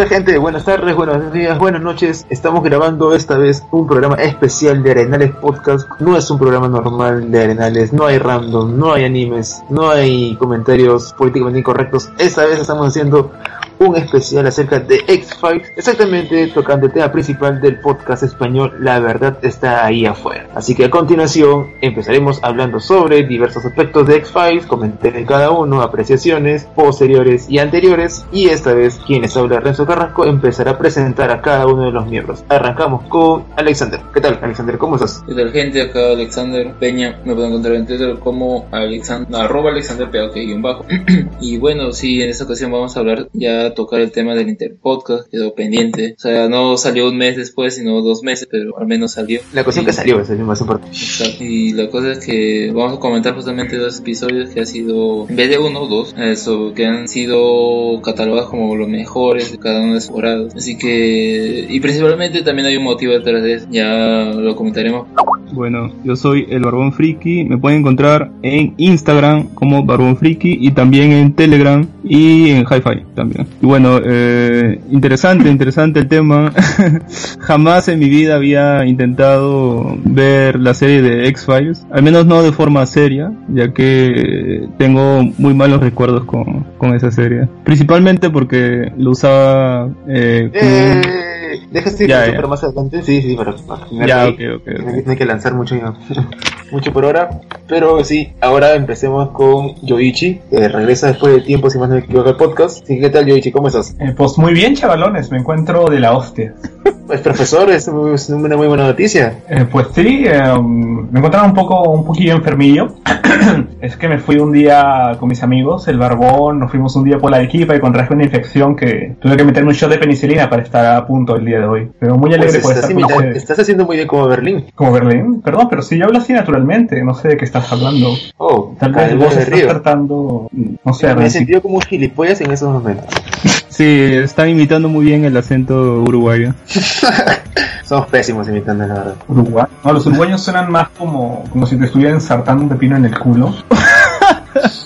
Tal gente? Buenas tardes, buenos días, buenas noches. Estamos grabando esta vez un programa especial de Arenales Podcast. No es un programa normal de Arenales, no hay random, no hay animes, no hay comentarios políticamente incorrectos. Esta vez estamos haciendo un especial acerca de X-Files, exactamente tocando el tema principal del podcast español La verdad está ahí afuera. Así que a continuación empezaremos hablando sobre diversos aspectos de X-Files, comentaré cada uno, apreciaciones posteriores y anteriores, y esta vez quienes habla Renzo Carrasco empezará a presentar a cada uno de los miembros. Arrancamos con Alexander. ¿Qué tal, Alexander? ¿Cómo estás? ¿Qué tal, gente? Acá Alexander Peña. Me pueden encontrar en Twitter como Alexander, arroba Alexander bajo. y bueno, sí, en esta ocasión vamos a hablar ya tocar el tema del Interpodcast, quedó pendiente. O sea, no salió un mes después, sino dos meses, pero al menos salió. La cuestión Y- que salió es lo más importante. Exacto. Y la cosa es que vamos a comentar justamente dos episodios que ha sido, en vez de uno, dos, eso, que han sido catalogados como los mejores de cada una de sus temporadas. Así que, y principalmente también hay un motivo detrás de eso, ya lo comentaremos. Bueno, yo soy el Barbón Friki. Me pueden encontrar en Instagram como Barbón Friki y también en Telegram y en Hi-Fi también. Y bueno, eh, interesante, interesante el tema. Jamás en mi vida había intentado ver la serie de X-Files, al menos no de forma seria, ya que tengo muy malos recuerdos con, con esa serie. Principalmente porque lo usaba eh. Deja este Ya, para más adelante. Sí, sí, terminar Ya, ahí. ok, ok, ok. No hay- no hay que lanzar mucho, mucho por ahora. Pero sí, ahora empecemos con Yoichi, que regresa después de tiempo, si más no me equivoco, al podcast. Sí, ¿Qué tal, Yoichi? ¿Cómo estás? Eh, pues muy bien, chavalones, me encuentro de la hostia. Pues, profesor, es una muy buena noticia. Eh, pues sí, eh, me encontraba un poco, un poquillo enfermillo. es que me fui un día con mis amigos, el barbón, nos fuimos un día por la equipa y contraje una infección que tuve que meterme un shot de penicilina para estar a punto el día de hoy. Pero muy alegre Pues por estás, estar con estás haciendo muy bien como Berlín. Como Berlín, perdón, pero si yo hablo así naturalmente, no sé de qué estás hablando. Oh, Tal vez vos estás río. tratando, no sé, Me he sentido como un gilipollas en esos momentos. Sí, están imitando muy bien el acento uruguayo. Somos pésimos imitando, la verdad. Uruguay. No, los uruguayos suenan más como, como si te estuvieran ensartando un pepino en el culo.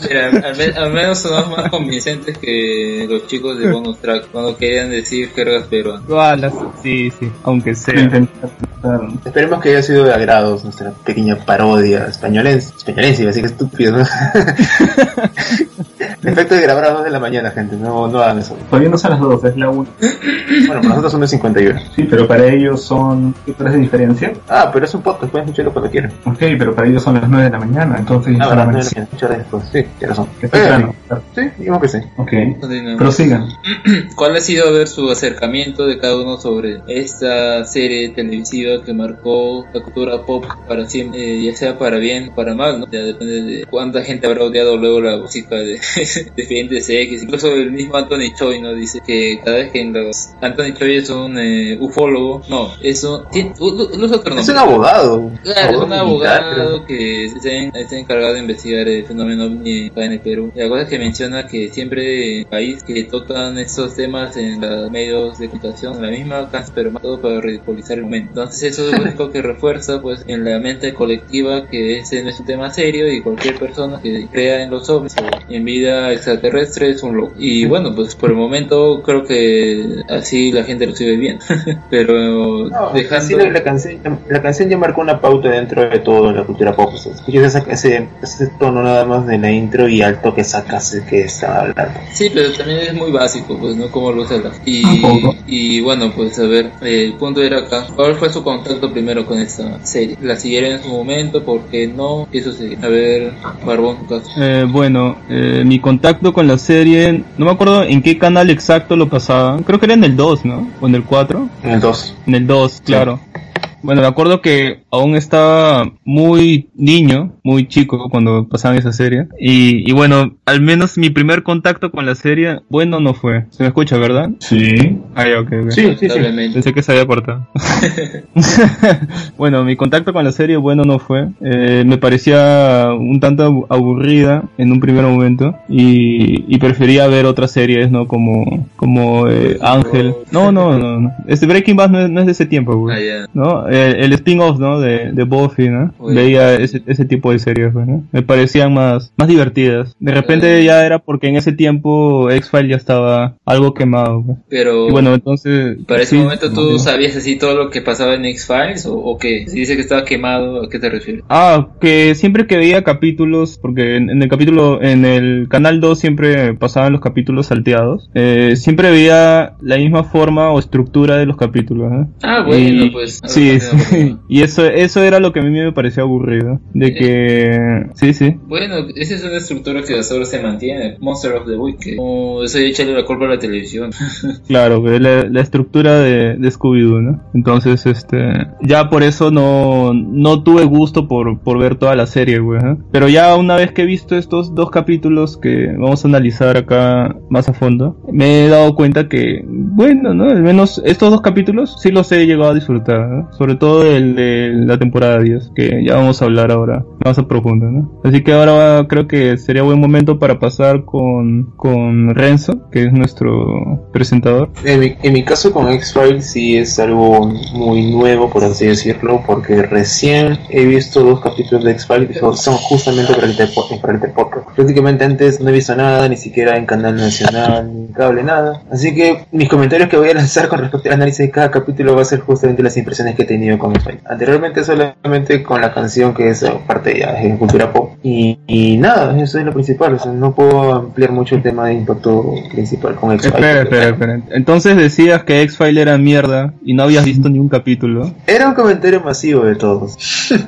Mira, al, me- al menos son más convincentes que los chicos de Bonus Track cuando querían decir jergas peruanas. Sí, sí, aunque sea. Esperemos que haya sido de agrado nuestra pequeña parodia españolense. Españolense, iba a decir que estúpido, ¿no? Efecto de grabar a las 2 de la mañana, gente. No, no hagan eso. Todavía no son las dos, es la una. Bueno, para nosotros son de 51. Sí, pero para ellos son ¿qué horas de diferencia? Ah, pero es un podcast, pueden escucharlo cuando quieran. Ok, pero para ellos son las 9 de la mañana, entonces Ah, ya verdad, son no, las no, no, escuchar después. Sí, tienes razón. que temprano. Sí, digamos que sí. Ok, Continuemos. prosigan. ¿Cuál ha sido a ver su acercamiento de cada uno sobre esta serie televisiva que marcó la cultura pop para siempre, eh, ya sea para bien o para mal, ¿no? Ya depende de cuánta gente habrá odiado luego la música de Defientes X. Incluso el mismo Anthony Choi no dice que cada vez que en los Anthony Choi es un eh, ufólogo, no, usa otro Es un abogado. Claro, es un abogado que está, en- está encargado de investigar el fenómeno ovni en el Perú. Y la cosa es que menciona que siempre en país que tocan estos temas en los medios de comunicación, la misma pero más todo para ridiculizar el momento. Entonces eso es lo único que refuerza pues en la mente colectiva que ese no es un tema serio y cualquier persona que crea en los ovnis o en vida extraterrestre es un loco. Y bueno, pues por el momento creo que así la gente lo sigue bien. pero No, dejando... sí, la, la canción, la canción ya marcó una pauta dentro de todo la cultura pop. O sea, escuchas ese, ese tono nada más de la intro y alto que sacas que está hablando. Sí, pero también es muy básico, pues, ¿no? Como lo usa la... Y, y bueno, pues, a ver, el punto era acá. ¿Cuál fue su contacto primero con esta serie? ¿La siguieron en su momento? ¿Por qué no? Eso sí. A ver, Barbón, tu caso. Eh, bueno, eh, mi contacto con la serie, no me acuerdo en qué canal exacto lo pasaban. Creo que era en el 2, ¿no? O en el 4. En el 2. En el 2, claro. Bueno, me acuerdo que aún estaba muy niño, muy chico cuando pasaban esa serie. Y, y bueno, al menos mi primer contacto con la serie, bueno, no fue. Se me escucha, ¿verdad? Sí. Ah, ya, ok, ok. Sí, sí, sí. Pensé que se había cortado. bueno, mi contacto con la serie, bueno, no fue. Eh, me parecía un tanto abu- aburrida en un primer momento y, y prefería ver otras series, ¿no? Como, como eh, Ángel. No, no, no, no. Este Breaking Bad no es, no es de ese tiempo, güey. Ah, ya. ¿no? El, el spin-off, ¿no? De, de Buffy, ¿no? Uy. Veía ese, ese tipo de series, pues, ¿no? Me parecían más, más divertidas. De repente Eh. ya era porque en ese tiempo X-Files ya estaba algo quemado, pues. Pero... Y bueno, entonces... Para ese sí, momento tú sabías así todo lo que pasaba en X-Files o, o qué? Si dice que estaba quemado, ¿a qué te refieres? Ah, que siempre que veía capítulos, porque en, en el capítulo, en el canal 2 siempre pasaban los capítulos salteados, eh, siempre veía la misma forma o estructura de los capítulos, ¿eh? Ah, bueno, Y- pues... Sí, sí. Y eso, eso era lo que a mí me parecía aburrido. De que, sí, sí. Bueno, esa es una estructura que hasta ahora se mantiene. Monster of the Week. Como eso ya echarle la culpa a la televisión. Claro, que la, la estructura de, de Scooby-Doo, ¿no? Entonces, este, ya por eso no, no tuve gusto por, por ver toda la serie, güey. ¿eh? Pero ya una vez que he visto estos dos capítulos que vamos a analizar acá más a fondo, me he dado cuenta que, bueno, ¿no? Al menos estos dos capítulos sí los he llegado a disfrutar, ¿no? Sobre todo el de la temporada 10, que ya vamos a hablar ahora más a profundo, ¿no? Así que ahora creo que sería buen momento para pasar con, con Renzo, que es nuestro presentador. En mi, en mi caso con X-Files sí es algo muy nuevo, por así decirlo, porque recién he visto dos capítulos de X-Files que son justamente para el, el Interpodcast. Prácticamente antes no he visto nada, ni siquiera en canal nacional, ni cable, nada. Así que mis comentarios que voy a lanzar con respecto al análisis de cada capítulo va a ser justamente las impresiones que he tenido con X-Files. realmente solamente con la canción que es parte ya de cultura pop. Y, y nada, eso es lo principal. O sea, no puedo ampliar mucho el tema de impacto principal con X-Files. Espera, espera, espera. Entonces decías que X-File era mierda y no habías visto ni un capítulo. Era un comentario masivo de todos.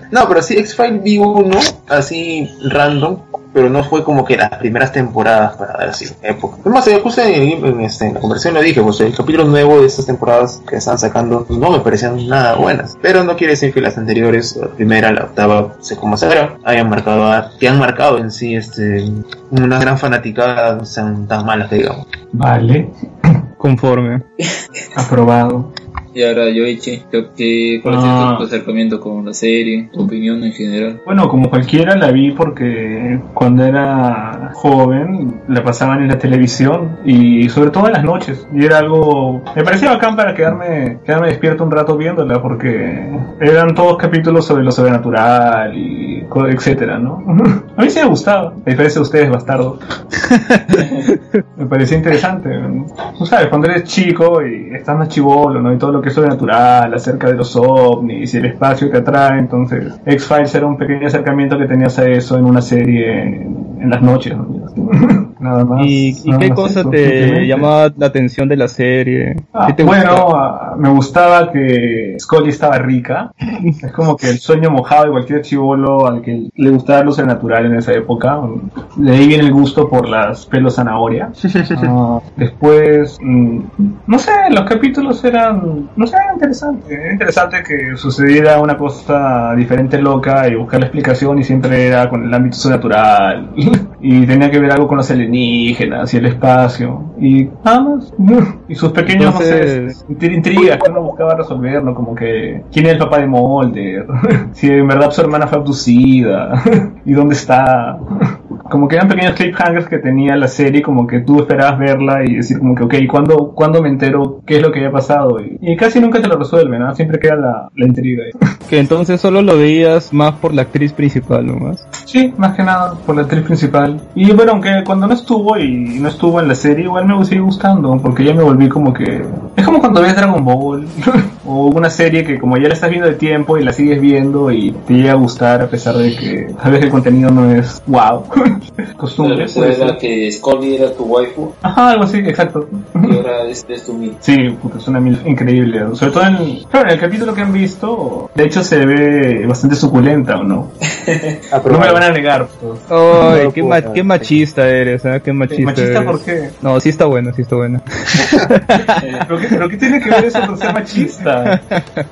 no, pero sí, X-Files vi uno así random, pero no fue como que las primeras temporadas para dar así época. Es más, eh, justo en, en, este, en la conversación lo dije, pues el capítulo nuevo de estas temporadas que están sacando no me parecían nada buenas. Pero no quiere decir que las anteriores, la primera, la octava, sé cómo será, hayan marcado, que han marcado en sí este, una gran fanaticada, no sean tan malas que digamos. Vale, Conforme. aprobado. Y ahora Yoichi, creo que cuál Ah. es tu acercamiento con la serie, tu opinión en general. Bueno, como cualquiera la vi porque cuando era joven la pasaban en la televisión y sobre todo en las noches. Y era algo... Me parecía bacán para quedarme, quedarme despierto un rato viéndola porque eran todos capítulos sobre lo sobrenatural y etcétera, ¿no? A mí sí me gustaba, a diferencia de ustedes, bastardo. me parecía interesante. ¿no? Tú sabes, cuando eres chico y estás más chivolo, ¿no? Y todo lo que es sobrenatural, acerca de los ovnis y el espacio que atrae, entonces X-Files era un pequeño acercamiento que tenías a eso en una serie en, las noches, ¿no? Nada más. ¿Y, y nada qué más cosa eso, te llamaba la atención de la serie? Ah, ¿Qué te bueno, me gustaba que Scully estaba rica. Es como que el sueño mojado de cualquier chivolo al que le gustaba lo sobrenatural en esa época. De ahí viene el gusto por las pelos zanahoria. Ah, después, mm, no sé, los capítulos eran, no sé, interesante. Era interesante que sucediera una cosa diferente, loca, y buscar la explicación y siempre era con el ámbito sobrenatural. y tenía que ver algo con los alienígenas y el espacio. Y nada más. Y sus pequeños, Entonces- no sé, intrigas que uno buscaba resolver, ¿no? Como que, ¿quién es el papá de Mulder? si en verdad su hermana fue abducida. ¿Y dónde está? Como que eran pequeños cliffhangers que tenía la serie, como que tú esperabas verla y decir como que, ok, ¿cuándo, ¿cuándo me entero qué es lo que había pasado? Y, y casi nunca te lo resuelven, ¿no? Siempre queda la, la intriga ahí. Que entonces solo lo veías más por la actriz principal nomás. Sí, más que nada por la actriz principal. Y bueno, aunque cuando no estuvo y no estuvo en la serie, igual me sigue gustando, porque ya me volví como que... Es como cuando ves Dragon Ball, o una serie que como ya la estás viendo de tiempo y la sigues viendo y te llega a gustar a pesar de que tal vez el contenido no es wow. Costumbre. Esa puede era ser. que Scully era tu waifu Ajá, algo así, exacto. y ahora es, es tu mil. Sí, puta, es una mil increíble. Sobre todo en, claro, en el capítulo que han visto, de hecho se ve bastante suculenta, ¿o no? No me lo van a negar. pues. Ay, No, qué, ma- qué machista eres, ¿ah? Qué machista, ¿Machista eres. por qué? No, sí está bueno, sí está bueno. ¿Pero qué, pero qué tiene que ver eso con ser machista?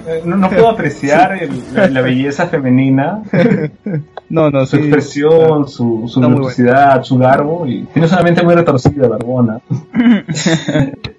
Eh, No, no puedo apreciar el- la, la belleza femenina, No, no, su sí. expresión, su, su Muy voluptuosidad, su garbo, y tiene una mente muy retorcida, barbona.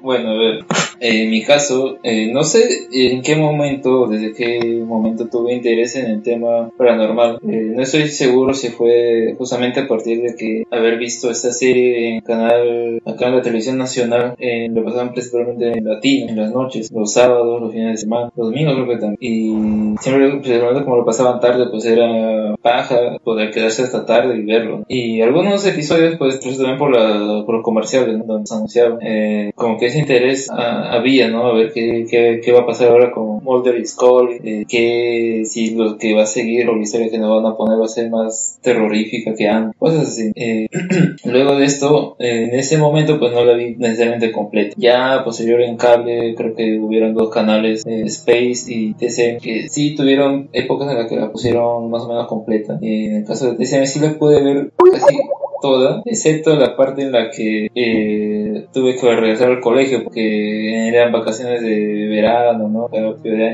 Bueno, a ver, en mi caso, eh, no sé en qué momento, desde qué momento tuve interés en el tema paranormal. Eh, no estoy seguro si fue justamente a partir de que haber visto esta serie en canal, acá en la televisión nacional, eh, lo pasaban principalmente en latino, en las noches, los sábados, los fines de semana, los domingos creo que también. Y siempre, principalmente como lo pasaban tarde, pues era paja poder quedarse hasta tarde y verlo. Y algunos episodios, pues, pues también por, la, por los comerciales, ¿no? donde se anunciaban, eh, como que ese interés ah, había, ¿no? A ver qué, qué, qué va a pasar ahora con Mulder y Scully, eh, que si lo que va a seguir o la historia que nos van a poner va a ser más terrorífica que antes, cosas así. Eh, luego de esto, eh, en ese momento, pues no la vi necesariamente completa. Ya posterior en cable, creo que hubieron dos canales, eh, Space y TCM, que sí tuvieron épocas en las que la pusieron más o menos completa. Eh, de TCM sí la pude ver casi toda, excepto la parte en la que eh, tuve que regresar al colegio porque eran vacaciones de verano, ¿no?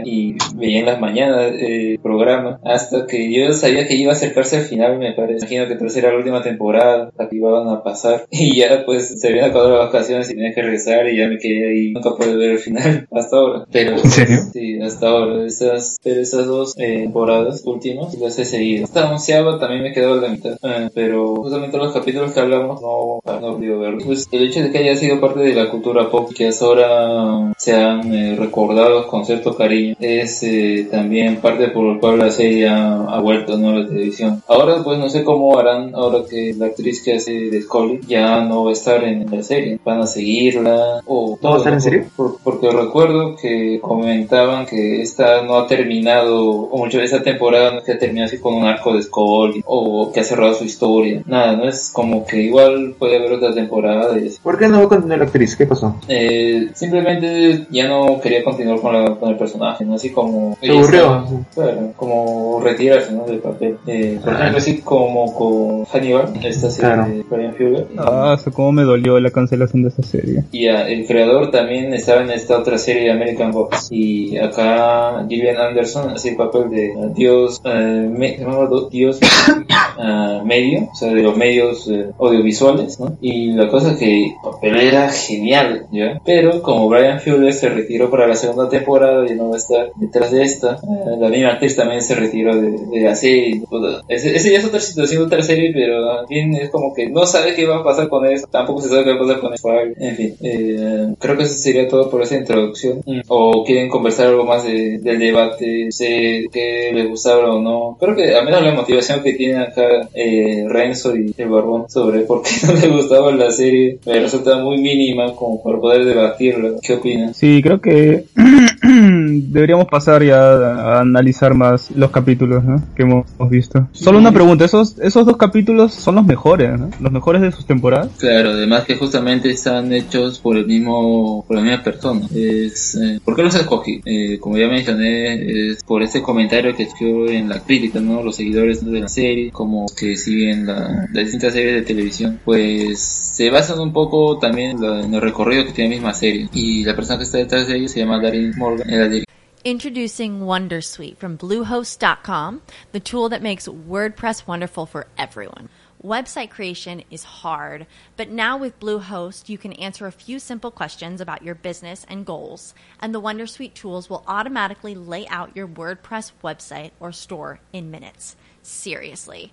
Y veía en las mañanas eh, el programa hasta que yo sabía que iba a acercarse al final, me parece. Imagino que tercera la última temporada, la que iban a pasar. Y ya pues se habían acabado las vacaciones y tenía que regresar y ya me quedé ahí. Nunca pude ver el final hasta ahora. Pero, ¿En serio? Sí, hasta ahora. Esas, pero esas dos eh, temporadas últimas las he seguido. Esta onceava también me quedó la mitad. Eh, pero justamente los capítulos que hablamos no, no he podido verlos. Pues el hecho de que haya sido parte de la cultura pop, que hasta ahora se sean eh, recordados con cierto cariño es eh, también parte por el cual la serie ha, vuelto ¿no? a la televisión. Ahora pues no sé cómo harán ahora que la actriz que hace de Scully ya no va a estar en la serie. Van a seguirla o... ¿No va a estar en serie? porque recuerdo que comentaban que esta no ha terminado o mucho de esta temporada no se ha terminado así con un arco de Scully o que ha cerrado su historia. Nada, no es como que igual puede haber otra temporada. De ¿Por qué no va a continuar la actriz? ¿Qué pasó? Eh, simplemente ya no quería continuar con, la, con el personaje, ¿no? Así como... Se aburrió. claro, como retirarse, ¿no? Del papel. Eh, por ejemplo, así como con Hannibal, esta serie de Brian Fuller. Ah, cómo me dolió la cancelación de esa serie. Y el creador también estaba en esta otra serie de American Gods. Y acá Gillian Anderson hace el papel de Dios, eh, Dios uh, medio, o sea, de los medios eh, audiovisuales, ¿no? Y la cosa es que el papel era genial, ¿ya? Pero como Brian Fuller se retiró para la segunda temporada y no va a estar detrás de esta, eh, la misma actriz también se retiró de, la serie. Ese, ese, ya es otra situación, otra serie, pero también es como que no sabe qué va a pasar con eso, tampoco se sabe qué va a pasar con eso. En fin, eh, creo que eso sería todo por esa introducción. Mm. O quieren conversar algo más del debate, sé qué les gustaba o no. Creo que al menos la motivación que tiene acá eh, Renzo y el Barbón sobre por qué no le gustaba la serie me resulta muy mínima como para poder debatirlo. ¿Qué opinas? Sí, creo que deberíamos pasar ya a analizar más los capítulos que hemos, visto. Solo una pregunta, ¿esos, esos dos capítulos son los mejores, los mejores de sus temporadas? Claro, además que justamente están hechos por el mismo, por la misma persona. Es, eh, ¿Por qué los escogí? Eh, como ya mencioné, es por ese comentario que escribió en la crítica, ¿no? Los seguidores de la serie, como que siguen la, las distintas series de televisión, pues se basan un poco también en el recorrido que tiene la misma serie. Y la persona que está detrás de ellos se llama Darin Morgan, Introducing Wondersuite from Bluehost.com, the tool that makes WordPress wonderful for everyone. Website creation is hard, but now with Bluehost, you can answer a few simple questions about your business and goals, and the Wondersuite tools will automatically lay out your WordPress website or store in minutes. Seriously.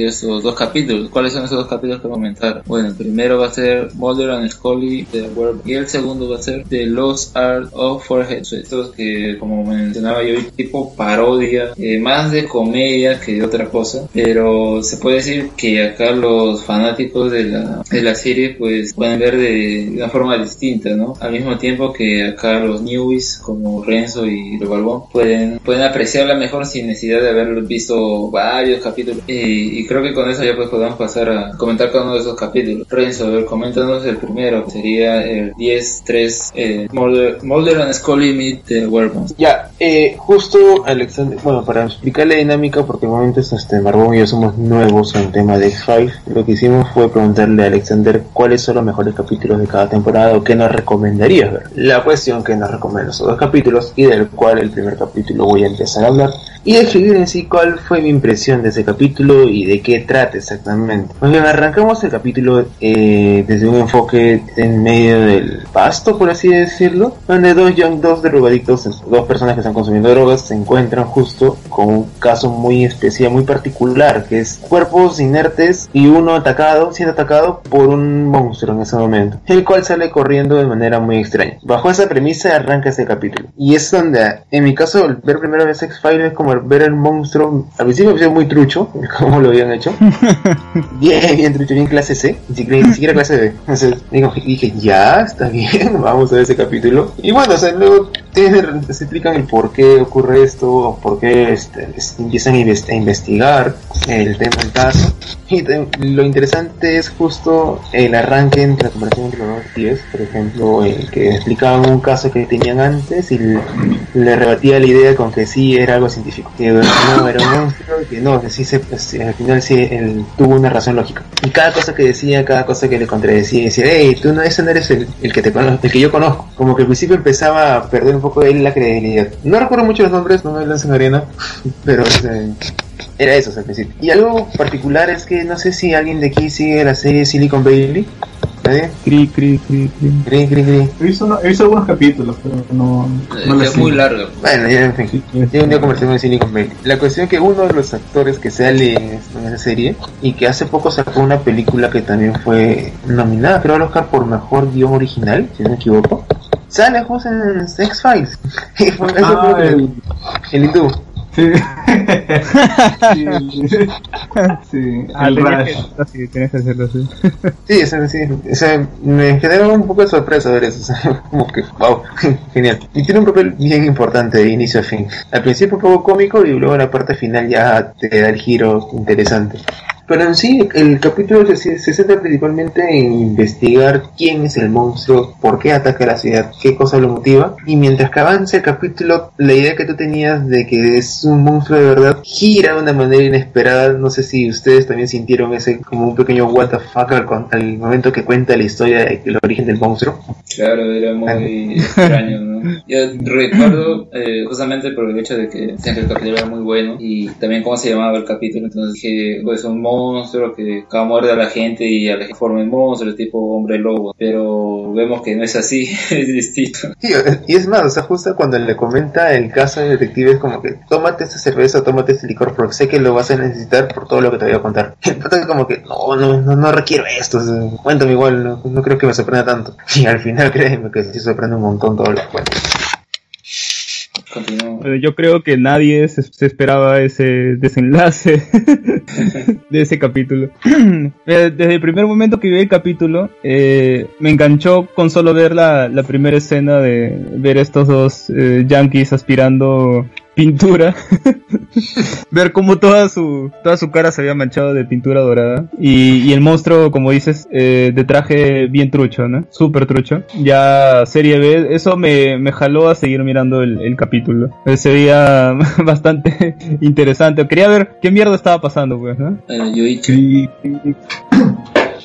Esos dos capítulos. ¿Cuáles son esos dos capítulos que comentar? Bueno, el primero va a ser Mulder and Scully de Word y el segundo va a ser The Lost Art of Forehead. Estos que, como mencionaba yo, tipo parodia, eh, más de comedia que de otra cosa, pero se puede decir que acá los fanáticos de la, de la serie pues pueden ver de, una forma distinta, ¿no? Al mismo tiempo que acá los newbies como Renzo y Barbón pueden, pueden apreciarla mejor sin necesidad de haber visto varios capítulos. Eh, y creo que con eso ya pues podemos pasar a comentar cada uno de esos capítulos. Renzo, a ver, coméntanos el primero, sería el 10-3, eh, Mulder, and Scully Meet the Werewolves. Ya, eh, justo Alexander, bueno, para explicar la dinámica, porque de momento este, Marbón y yo somos nuevos en el tema de X-Files, lo que hicimos fue preguntarle a Alexander cuáles son los mejores capítulos de cada temporada o qué nos recomendarías ver. La cuestión que nos recomienda esos dos capítulos y del cual el primer capítulo voy a empezar a hablar y describir en sí cuál fue mi impresión de ese capítulo y de qué trata exactamente. Pues bien, arrancamos el capítulo eh, desde un enfoque en medio del pasto, por así decirlo, donde dos young, dos drogadictos, dos personas que están consumiendo drogas, se encuentran justo con un caso muy especial, muy particular, que es cuerpos inertes y uno atacado, siendo atacado por un monstruo en ese momento, el cual sale corriendo de manera muy extraña. Bajo esa premisa arranca ese capítulo. Y es donde, en mi caso, ver primera vez X-Files es como ver el monstruo, al principio me muy trucho, como lo habían hecho. bien, bien trucho, bien clase C, ni siquiera, ni siquiera clase B. Entonces digo, dije, ya, está bien, vamos a ver ese capítulo. Y bueno, o sea, luego te, se explican el por qué ocurre esto, por qué este, es- empiezan a inves- a investigar el tema del caso. Y te- lo interesante es justo el arranque entre la comparación entre los dos tíos, por ejemplo, el que explicaban un caso que tenían antes y le, le rebatía la idea con que sí era algo científico, que no era un monstruo, que no, que sí se, pues, al final sí él tuvo una razón lógica. Y cada cosa que decía, cada cosa que le contradecía, decía, hey, tú no, ese no eres el, el que te cono- el que yo conozco. Como que al principio empezaba a perder un poco él la credibilidad. No recuerdo mucho los nombres, no me lancen arena, pero este, era eso o sea, al principio. Y algo particular es que no sé si alguien de aquí sigue la serie Silicon Valley. ¿Nadie? Cri, cri, cri, cri. Cri, cri, cri. He visto, no- he visto algunos capítulos, pero no, no es muy largo. Bueno, ya en fin. Sí, Tiene un día conversación en Silicon Valley. La cuestión es que uno de los actores que sale en esa serie y que hace poco sacó una película que también fue nominada, creo, al Oscar por mejor guion original, si no me equivoco, sale justo en X-Files. Y fue- eso Ah, fue el- el hindú. Sí. sí. sí. Ah, el Rush. que, tenías que hacerlo así. Sí, sí, sí. O sea, me generó un poco de sorpresa ver eso. O sea, como que, wow, genial. Y tiene un papel bien importante de inicio a fin. Al principio un poco cómico y luego en la parte final ya te da el giro interesante. Pero en sí, el capítulo se, se centra principalmente en investigar quién es el monstruo, por qué ataca la ciudad, qué cosa lo motiva. Y mientras que avanza el capítulo, la idea que tú tenías de que es un monstruo de verdad gira de una manera inesperada. No sé si ustedes también sintieron ese como un pequeño what the fuck al, al momento que cuenta la historia del origen del monstruo. Claro, era muy extraño, ¿no? Yo recuerdo eh, justamente por el hecho de que el capítulo era muy bueno y también cómo se llamaba el capítulo, entonces dije, pues un monstruo que cada muerde a la gente y a la gente forma monstruo, tipo hombre lobo, pero vemos que no es así, es distinto. Y es más, o sea, justo cuando le comenta el caso del detective es como que tómate esta cerveza, tómate este licor porque sé que lo vas a necesitar por todo lo que te voy a contar. Y el pata es como que no, no, no, no requiero esto, cuéntame igual, no, no creo que me sorprenda tanto. Y al final créeme que sí sorprende un montón todo lo que cuenta. Yo creo que nadie se, se esperaba ese desenlace de ese capítulo. Eh, Desde el primer momento que vi el capítulo, eh, me enganchó con solo ver la, la primera escena de ver estos dos eh, yankees aspirando pintura. ver cómo toda su, toda su cara se había manchado de pintura dorada. Y, y el monstruo, como dices, eh, de traje bien trucho, ¿no? Súper trucho. Ya serie B, eso me, me jaló a seguir mirando el, el capítulo. Eh, Se veía bastante interesante. Quería ver qué mierda estaba pasando, pues, ¿no? Eh. Sí.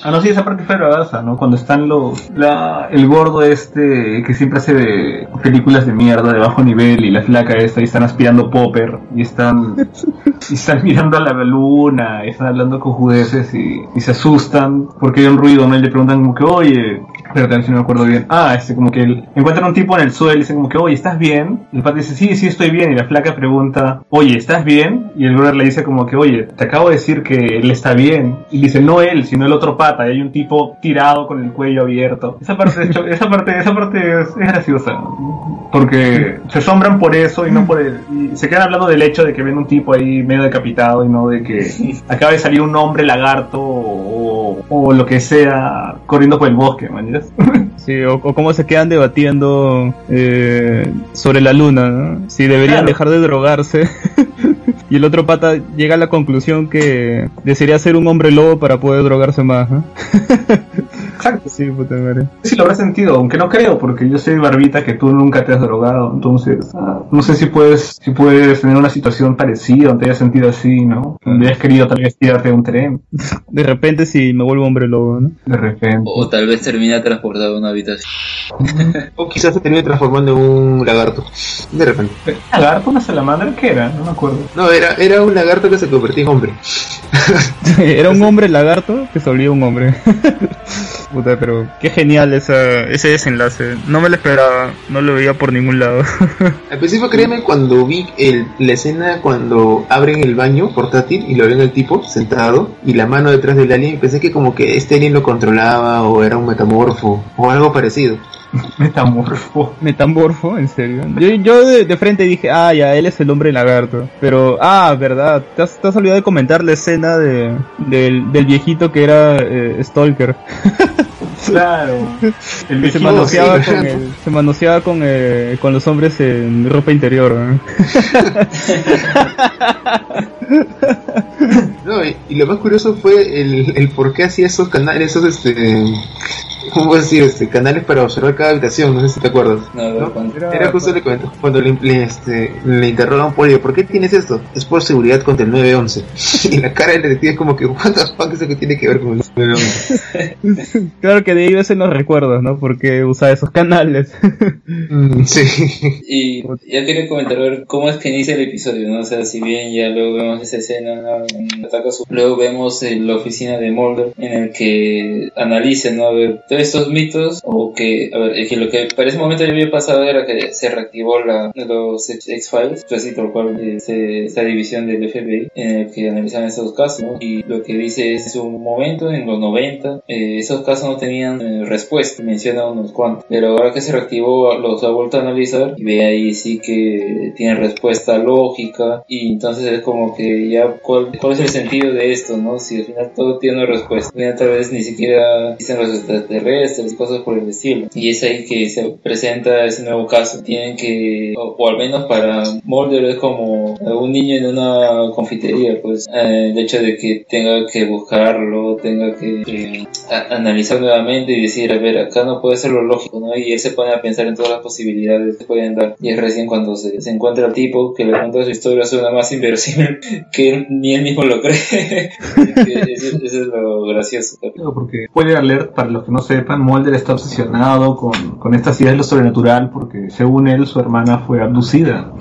Ah, no, sí, esa parte fue bravaza, ¿no? Cuando están los... La, el gordo este que siempre hace de películas de mierda de bajo nivel y la flaca esta y están aspirando popper y están... y están mirando a la luna y están hablando con judeces y, y se asustan porque hay un ruido, ¿no? Y le preguntan como que, oye... Pero también si no me acuerdo bien. Ah, este como que él, encuentran un tipo en el suelo y dicen como que, oye, ¿estás bien? Y el padre dice, sí, sí estoy bien. Y la flaca pregunta, oye, ¿estás bien? Y el brother le dice como que, oye, te acabo de decir que él está bien. Y dice, no él, sino el otro pata. Y hay un tipo tirado con el cuello abierto. Esa parte, hecho, esa parte, esa parte es, es graciosa. Porque se asombran por eso y no por el... Y se quedan hablando del hecho de que ven un tipo ahí medio decapitado y no de que acaba de salir un hombre lagarto o, o lo que sea corriendo por el bosque, man. Sí, o, o cómo se quedan debatiendo eh, sobre la luna, ¿no? Si deberían Claro. dejar de drogarse. y el otro pata llega a la conclusión que desearía ser un hombre lobo para poder drogarse más, ¿no? Exacto. Sí, puta madre. Sí lo habrá sentido, aunque no creo, porque yo sé, Barbita, que tú nunca te has drogado, entonces ah, no sé si puedes, si puedes tener una situación parecida, o te hayas sentido así, ¿no? Hubieras querido tal vez tirarte de un tren, De repente si me vuelvo hombre lobo, ¿no? de repente. O tal vez termina transportado a una habitación. O quizás se termine transformando en un lagarto. De repente. ¿Lagarto, una salamandra? ¿Qué era? No me acuerdo. No, era, era un lagarto que se convertía en hombre. Era un hombre lagarto que se volvía un hombre. Puta, pero qué genial esa, ese desenlace. No me lo esperaba, no lo veía por ningún lado. Al principio, créeme, cuando vi el, la escena cuando abren el baño portátil y lo ven al tipo sentado y la mano detrás del alien, pensé que como que este alien lo controlaba o era un metamorfo o algo parecido. Metamorfo. Metamorfo, en serio. Yo, yo de, de frente dije, ah, ya, él es el hombre lagarto. Pero, ah, verdad, te has, te has olvidado de comentar la escena de, del, del viejito que era eh, Stalker. Claro. El Que se viejito, manoseaba sí. con, el, se manoseaba con, eh, con los hombres en ropa interior. ¿no? No, y, y lo más curioso fue el, el por qué hacía esos canales, esos este, ¿cómo puedo decir? Este, canales para observar cada habitación, no sé si te acuerdas. No, ¿no? cuando- Era justo le comento, cuando le, le, este, le interrogan por ello, ¿por qué tienes esto? Es por seguridad contra el 911. y la cara del detective es como que, ¿cuántas fuck es eso que tiene que ver con el 911? Claro que de ahí ves en los recuerdos, ¿no? Porque usa esos canales. Mm, sí. Y ya quería comentar a ver cómo es que inicia el episodio, ¿no? O sea, si bien ya luego vemos esa escena ¿no? en Ataca Su- luego vemos eh, la oficina de Mulder en el que analiza, ¿no? A ver, estos mitos, o que, a ver, que lo que para ese momento ya había pasado era que se reactivó la, los X-Files, pues así tal cual, este, esta división del FBI, en el que analizan estos casos, ¿no? Y lo que dice es un momento en los 90, eh, esos casos no tenían eh, respuesta, menciona unos cuantos, pero ahora que se reactivó los ha vuelto a analizar y ve ahí sí que tiene respuesta lógica y entonces es como que ya cuál, cuál es el sentido de esto, ¿no? Si al final todo tiene respuesta, al final tal vez ni siquiera existen los extraterrestres, cosas por el estilo. Y es ahí que se presenta ese nuevo caso. Tienen que, o, o al menos para Mulder es como un niño en una confitería, pues eh, el hecho de que tenga que buscarlo, tenga que eh, analizar nuevamente y decir, a ver, acá no puede ser lo lógico, ¿no? Y él se pone a pensar en todas las posibilidades que pueden dar. Y es recién cuando se, se encuentra el tipo que le cuenta su historia suena más inverosímil que ni él mismo lo cree. Eso, es lo gracioso. Porque spoiler alert, para los que no sepan, Mulder está obsesionado con, con estas ideas de lo sobrenatural porque según él su hermana fue abducida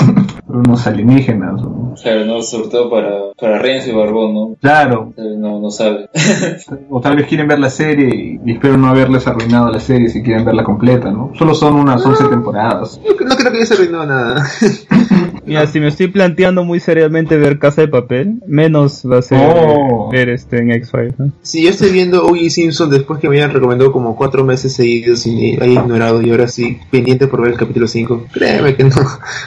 por unos alienígenas. ¿no? Claro, ¿no? Sobre todo para, para Renzo y Barbón, ¿no? Claro, Eh, No, no sabe. o tal vez quieren ver la serie y, y espero no haberles arruinado la serie si quieren verla completa, ¿no? Solo son unas 11 temporadas. No creo que haya arruinado nada. Mira, si me estoy planteando muy seriamente ver Casa de Papel, menos va a ser Oh. ver este en X-Files. ¿no? Si yo estoy viendo O.J. Simpson después que me habían recomendado como cuatro meses seguidos y me haya ignorado y ahora sí pendiente por ver el capítulo 5, créeme que no.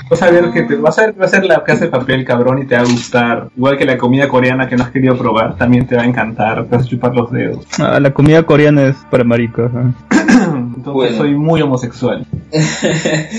Vas a ver que te, vas a ver va a ser la casa de papel cabrón y te va a gustar. Igual que la comida coreana que no has querido probar, también te va a encantar, te vas a chupar los dedos. Ah, la comida coreana es para maricos. ¿no? Entonces Bueno. soy muy homosexual.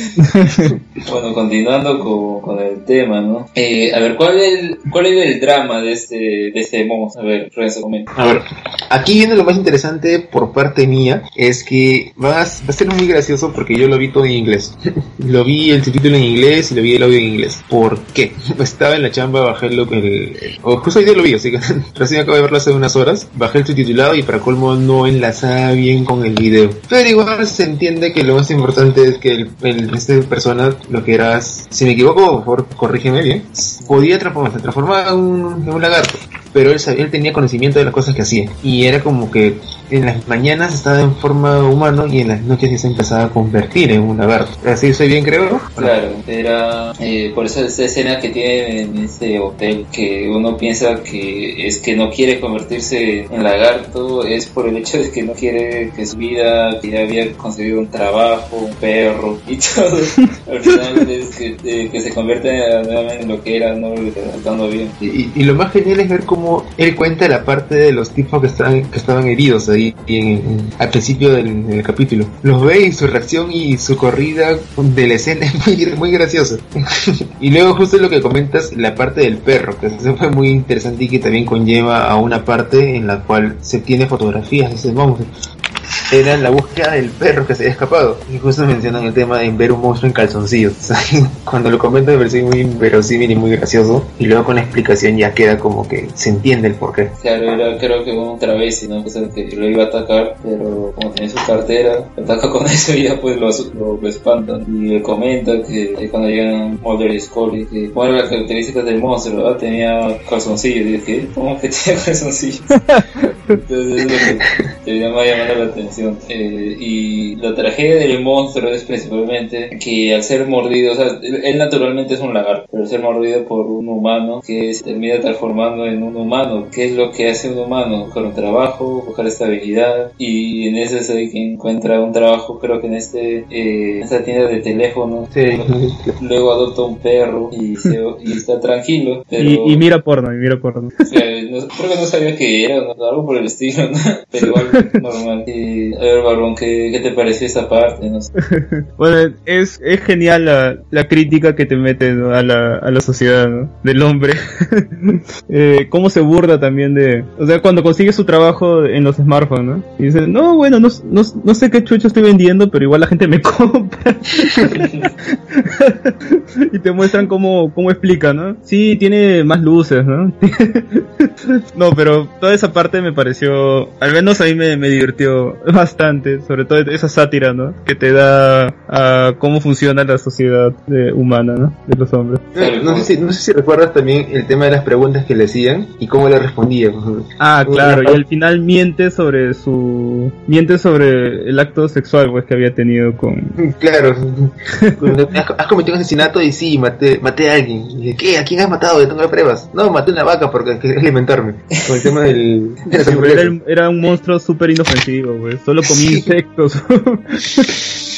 Bueno, continuando con, con el tema, ¿no? Eh, a ver, ¿cuál es el, cuál es el drama de este, de este monstruo? A ver, Renzo, comenta. A ver, aquí viene lo más interesante por parte mía, es que va a, va a ser muy gracioso porque yo lo vi todo en inglés. lo vi el subtítulo en inglés y lo vi el audio en inglés. ¿Por qué? Estaba en la chamba, bajé el, el- el- o justo hoy día lo vi, así que recién acabo de verlo hace unas horas, bajé el subtitulado y para colmo no enlazaba bien con el video. Pero igual se entiende que lo más importante es que el, este persona, lo que era, si me equivoco, por corrígeme bien, podía transformarse, se transformaba en un, un lagarto pero él, tenía conocimiento de las cosas que hacía. Y era como que en las mañanas estaba en forma humano y en las noches ya se empezaba a convertir en un lagarto. Así estoy bien, creo. Claro, era eh, por eso esa escena que tiene en ese hotel que uno piensa que es que no quiere convertirse en lagarto es por el hecho de que no quiere que su vida que ya había conseguido un trabajo, un perro y todo. Al final es que, eh, que se convierte nuevamente en lo que era, no estando bien. Y- y lo más genial es ver cómo él cuenta la parte de los tipos que estaban, que estaban heridos ahí al principio del, del capítulo. Los ve y su reacción y su corrida de la escena es muy, muy graciosa. y luego justo lo que comentas, la parte del perro, que eso fue muy interesante y que también conlleva a una parte en la cual se tiene fotografías de ese monstruo. Era la búsqueda del perro que se había escapado. Y justo mencionan el tema de ver un monstruo en calzoncillos. O sea, Cuando lo comento me pareció muy verosímil y muy gracioso. Y luego con la explicación ya queda como que se entiende el porqué. Claro, era creo que un travesti, ¿no? Pues el que lo iba a atacar, pero como tenía su cartera, lo ataca con eso y ya pues lo, lo, lo espantan. Y le comenta que eh, cuando llegan Mulder y Scully, que cuál era la característica del monstruo, ah, tenía calzoncillos. Y dije, ¿cómo que tenía calzoncillos? Entonces es lo que termina más llamando la atención. Eh, y la tragedia del monstruo es principalmente que al ser mordido, o sea, él naturalmente es un lagarto, pero al ser mordido por un humano que se termina transformando en un humano. ¿Qué es lo que hace un humano? Buscar un trabajo, buscar estabilidad y en ese es ahí que encuentra un trabajo, creo que en este eh, esta tienda de teléfono. Luego adopta un perro y, se, y está tranquilo. Pero, Y, y mira porno, y mira porno. o sea, no- creo que no sabía que era, ¿no? algo por el estilo, ¿no? pero igual normal. A ver, Barbón, ¿qué, ¿qué te pareció esta parte? Bueno, es, es genial la, la crítica que te mete a, la, a la sociedad ¿no? del hombre. eh, cómo se burla también de... O sea, cuando consigue su trabajo en los smartphones, ¿no? Y dice, no, bueno, no, no, no sé qué chucho estoy vendiendo, pero igual la gente me compra. y te muestran cómo, cómo explica, ¿no? Sí, tiene más luces, ¿no? no, pero toda esa parte me pareció, al menos a mí me, me divirtió bastante, sobre todo esa sátira, ¿no? Que te da a cómo funciona la sociedad eh, humana, ¿no? De los hombres. No, sé si, no sé si recuerdas también el tema de las preguntas que le hacían y cómo le respondía. Ah, claro, y al final miente sobre su... miente sobre el acto sexual, pues, que había tenido con... Claro. ¿Has, has cometido un asesinato y sí, maté, maté a alguien. Y dije, ¿qué? ¿A quién has matado? Yo tengo pruebas. No, maté una vaca porque quería alimentarme. Con el tema del... de Sí, era, el- era un monstruo súper inofensivo, pues, solo comía insectos.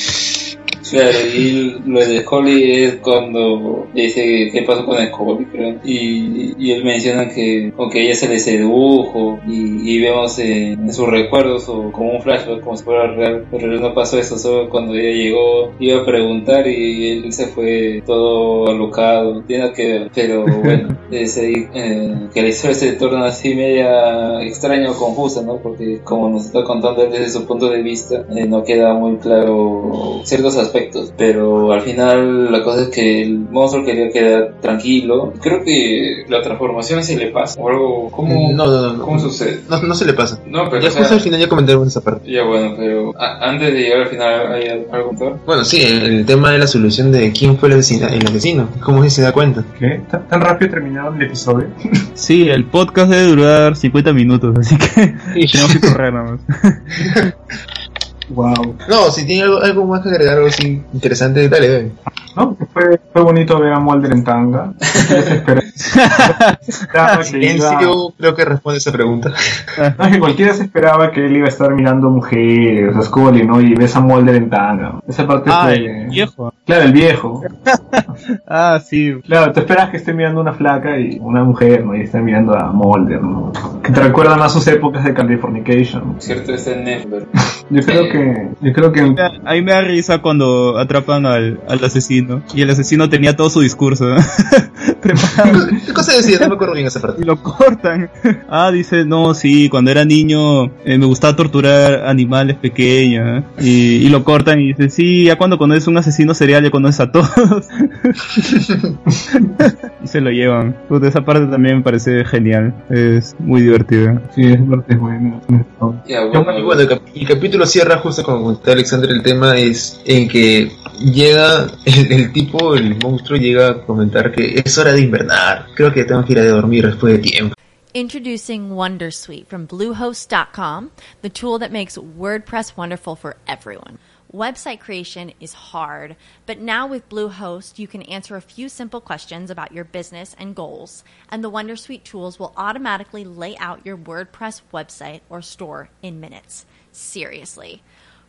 Claro, y lo de Scully es cuando dice qué pasó con Scully, creo. Y, y él menciona que con que ella se le sedujo y, y vemos en, en sus recuerdos o como un flashback como si fuera real. Pero no pasó eso, solo cuando ella llegó iba a preguntar y él se fue todo alocado. Tiene que ver, pero bueno, eh, que la historia se torna así media extraña o confusa, ¿no? Porque como nos está contando desde su punto de vista, eh, no queda muy claro ciertos aspectos, pero al final la cosa es que el monstruo quería quedar tranquilo. Creo que la transformación se le pasa o algo. ¿Cómo, No, no, no. ¿cómo sucede? No, no se le pasa. No, pero Ya o sea, justo al final ya comentaremos esa parte. ya bueno, pero antes de llegar al final hay al- algo peor. Bueno, sí, el, el tema de la solución de quién fue el asesino, el asesino. ¿Cómo se da cuenta? ¿Qué? ¿Tan, tan rápido terminaron el episodio? sí, el podcast debe durar 50 minutos, así que tenemos que correr nada más. wow. No, si tiene algo, algo más que agregar, algo así interesante, dale, dale. No, fue, fue bonito ver a Mulder en tanga. Silencio, creo que responde esa pregunta. No, que cualquiera se esperaba que él iba a estar mirando mujeres, sea, Scully, ¿no? Y ves a Mulder en tanga. Esa parte Ah, fue... el viejo. Claro, el viejo. Ah, sí. Claro, te esperas que esté mirando una flaca y una mujer, ¿no? Y está mirando a Mulder, ¿no? Que te recuerdan a sus épocas de Californication. Cierto, está en Netflix. Yo creo que... Yo creo que... A mí me da risa cuando atrapan al, al asesino. Y el asesino tenía todo su discurso preparado. ¿Qué cosa decía? No me acuerdo bien esa parte. Y lo cortan. Ah, dice, no, sí, cuando era niño eh, me gustaba torturar animales pequeños. ¿eh? Y, y lo cortan y dice, sí, ya cuando conoces un asesino serial ya conoces a todos. y se lo llevan. Puta, esa parte también me parece genial. Es muy divertida. Sí, esa parte es buena. Ya, Y bueno, bueno, el, cap- el capítulo cierra justo como comentaba Alexander, el tema es en que llega el, el tipo, el monstruo llega a comentar que es hora de invernar. Creo que tengo que ir a dormir después de tiempo. Introducing Wondersuite from Bluehost.com, the tool that makes WordPress wonderful for everyone. Website creation is hard, but now with Bluehost, you can answer a few simple questions about your business and goals, and the Wondersuite tools will automatically lay out your WordPress website or store in minutes. Seriously.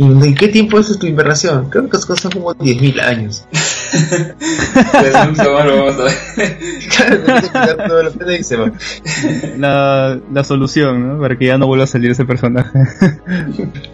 ¿En qué tiempo es tu invernación? Creo que es cosa como 10.000 años. Pues lo vamos a ver. La, la solución, ¿no? Para que ya no vuelva a salir ese personaje.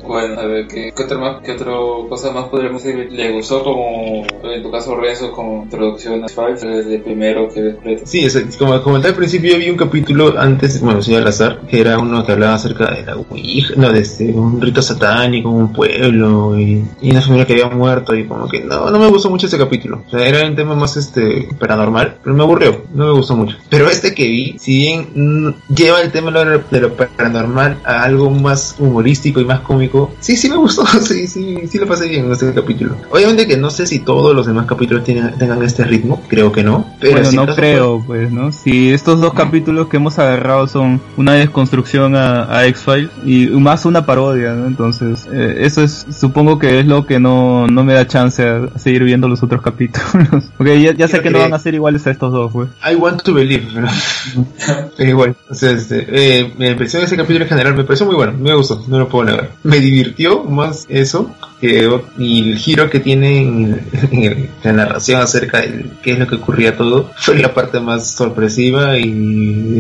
Bueno, a ver, ¿qué, qué otra más, qué otra cosa más podríamos decir? ¿Le gustó como, en tu caso, Renzo, como introducción a Five, desde el primero que ves Sí, es, como comenté al principio, vi un capítulo antes, bueno, sí, al azar, que era uno que hablaba acerca de la Ouija, no, de este, un rito satánico, un pueblo, y, y una familia que había muerto, y como que no, no me gustó mucho ese capítulo. O sea, era un tema más este paranormal, pero me aburrió, no me gustó mucho. Pero este que vi, si bien mm, lleva el tema de lo, paranormal a algo más humorístico y más cómico, sí, sí me gustó, sí, sí, sí lo pasé bien en este capítulo. Obviamente que no sé si todos los demás capítulos tienen, tengan este ritmo, creo que no. Pero bueno, si no creo, pues, ¿no? Si estos dos capítulos que hemos agarrado son una desconstrucción a, a X-Files y más una parodia, ¿no? Entonces, eh, eso es, supongo que es lo que no, no me da chance a, seguir viendo los otros capítulos. Porque ya, ya sé Creo que no que- van a ser iguales a estos dos, pues. I want to believe, pero, pero igual. O sea, este, eh, me pareció ese capítulo en general, me pareció muy bueno, me gustó, no lo puedo negar. Me divirtió más eso que y el giro que tiene en, en la narración acerca de qué es lo que ocurría todo fue la parte más sorpresiva y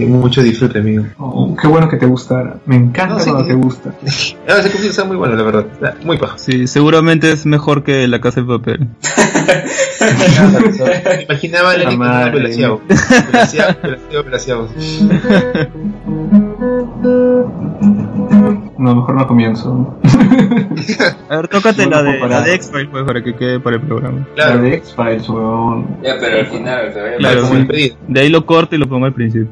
mucho disfrute, amigo. Oh, qué bueno que te gustara. Me encanta No, sí. cuando te gusta. Ah, ese capítulo está muy bueno, la verdad, muy bajo. Sí, seguramente es mejor que La Casa de Papel. Me imaginaba el La elenco madre. No, mejor no comienzo. A ver, tócate la de, la de X-Files, pues, para que quede para el programa. La Claro, de X-Files, weón. Ya, pero al final, Claro, como sí. el pedido. De ahí lo corto y lo pongo al principio.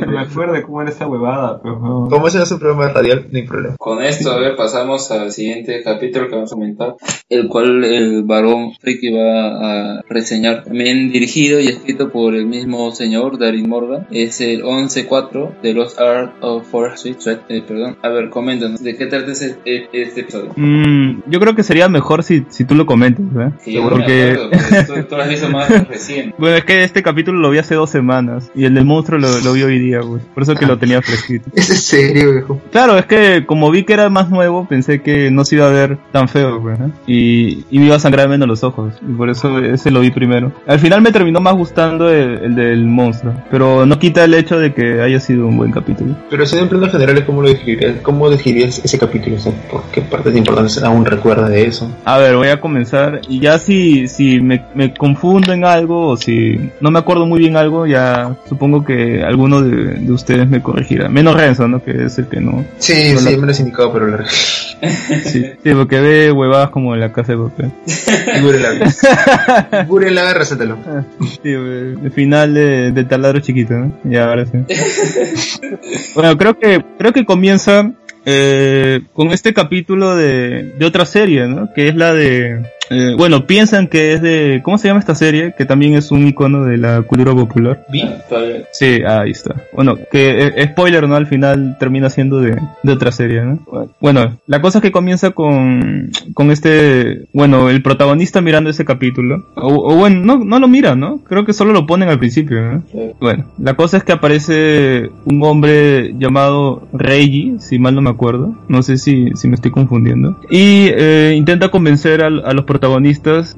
No me acuerdo de cómo era esa huevada, pero weón. Como ese no es un programa radial, no hay problema. Con esto, a ver, pasamos al siguiente capítulo que vamos a comentar, el cual el varón Friki va a reseñar. También dirigido y escrito por el mismo señor, Darin Morgan. Es el 11-4 de los Art of For Sweet Sweat. Eh, perdón. A ver, coméntanos, ¿de qué trata ese- e- este episodio? Mm, yo creo que sería mejor si, si tú lo comentas, ¿eh? No me Porque, acuerdo, porque tú, tú lo has visto más recién. bueno, es que este capítulo lo vi hace dos semanas y el del monstruo lo, lo vi hoy día, güey. Por eso que lo tenía fresquito. Es en serio, viejo. Claro, es que como vi que era más nuevo, pensé que no se iba a ver tan feo, güey. ¿eh? Y, y me iba a sangrar menos los ojos. Y por eso ese lo vi primero. Al final me terminó más gustando el, el del monstruo. Pero no quita el hecho de que haya sido un buen capítulo. Pero si en planos generales, ¿cómo lo describirías? ¿Cómo describirías ese capítulo? O sea, ¿por qué partes importantes aún recuerda de eso? A ver, voy a comenzar. Y ya si, si me, me confundo en algo o si no me acuerdo muy bien algo, ya supongo que alguno de, de ustedes me corregirá. Menos Renzo, ¿no? Que es el que no. Sí, No sí, la- me lo has indicado, pero la Sí, sí, porque ve huevadas como en la casa de papel. Gurelaga. Gurelaga, recétalo. Sí, güey, el final de, de taladro chiquito, ¿no? Ya, ahora sí. bueno, creo que, creo que comienza eh, con este capítulo de, de otra serie, ¿no? Que es la de, eh, bueno, piensan que es de, ¿cómo se llama esta serie? Que también es un icono de la cultura popular. Vi. Sí, ahí está. Bueno, que eh, spoiler, ¿no? Al final termina siendo de, de otra serie, ¿no? Bueno, la cosa es que comienza con, con este, bueno, el protagonista mirando ese capítulo. O, o bueno, no, no lo mira, ¿no? Creo que solo lo ponen al principio, ¿no? Sí. Bueno, la cosa es que aparece un hombre llamado Reiji, si mal no me acuerdo. No sé si, si me estoy confundiendo. Y eh, intenta convencer al- a, los protagonistas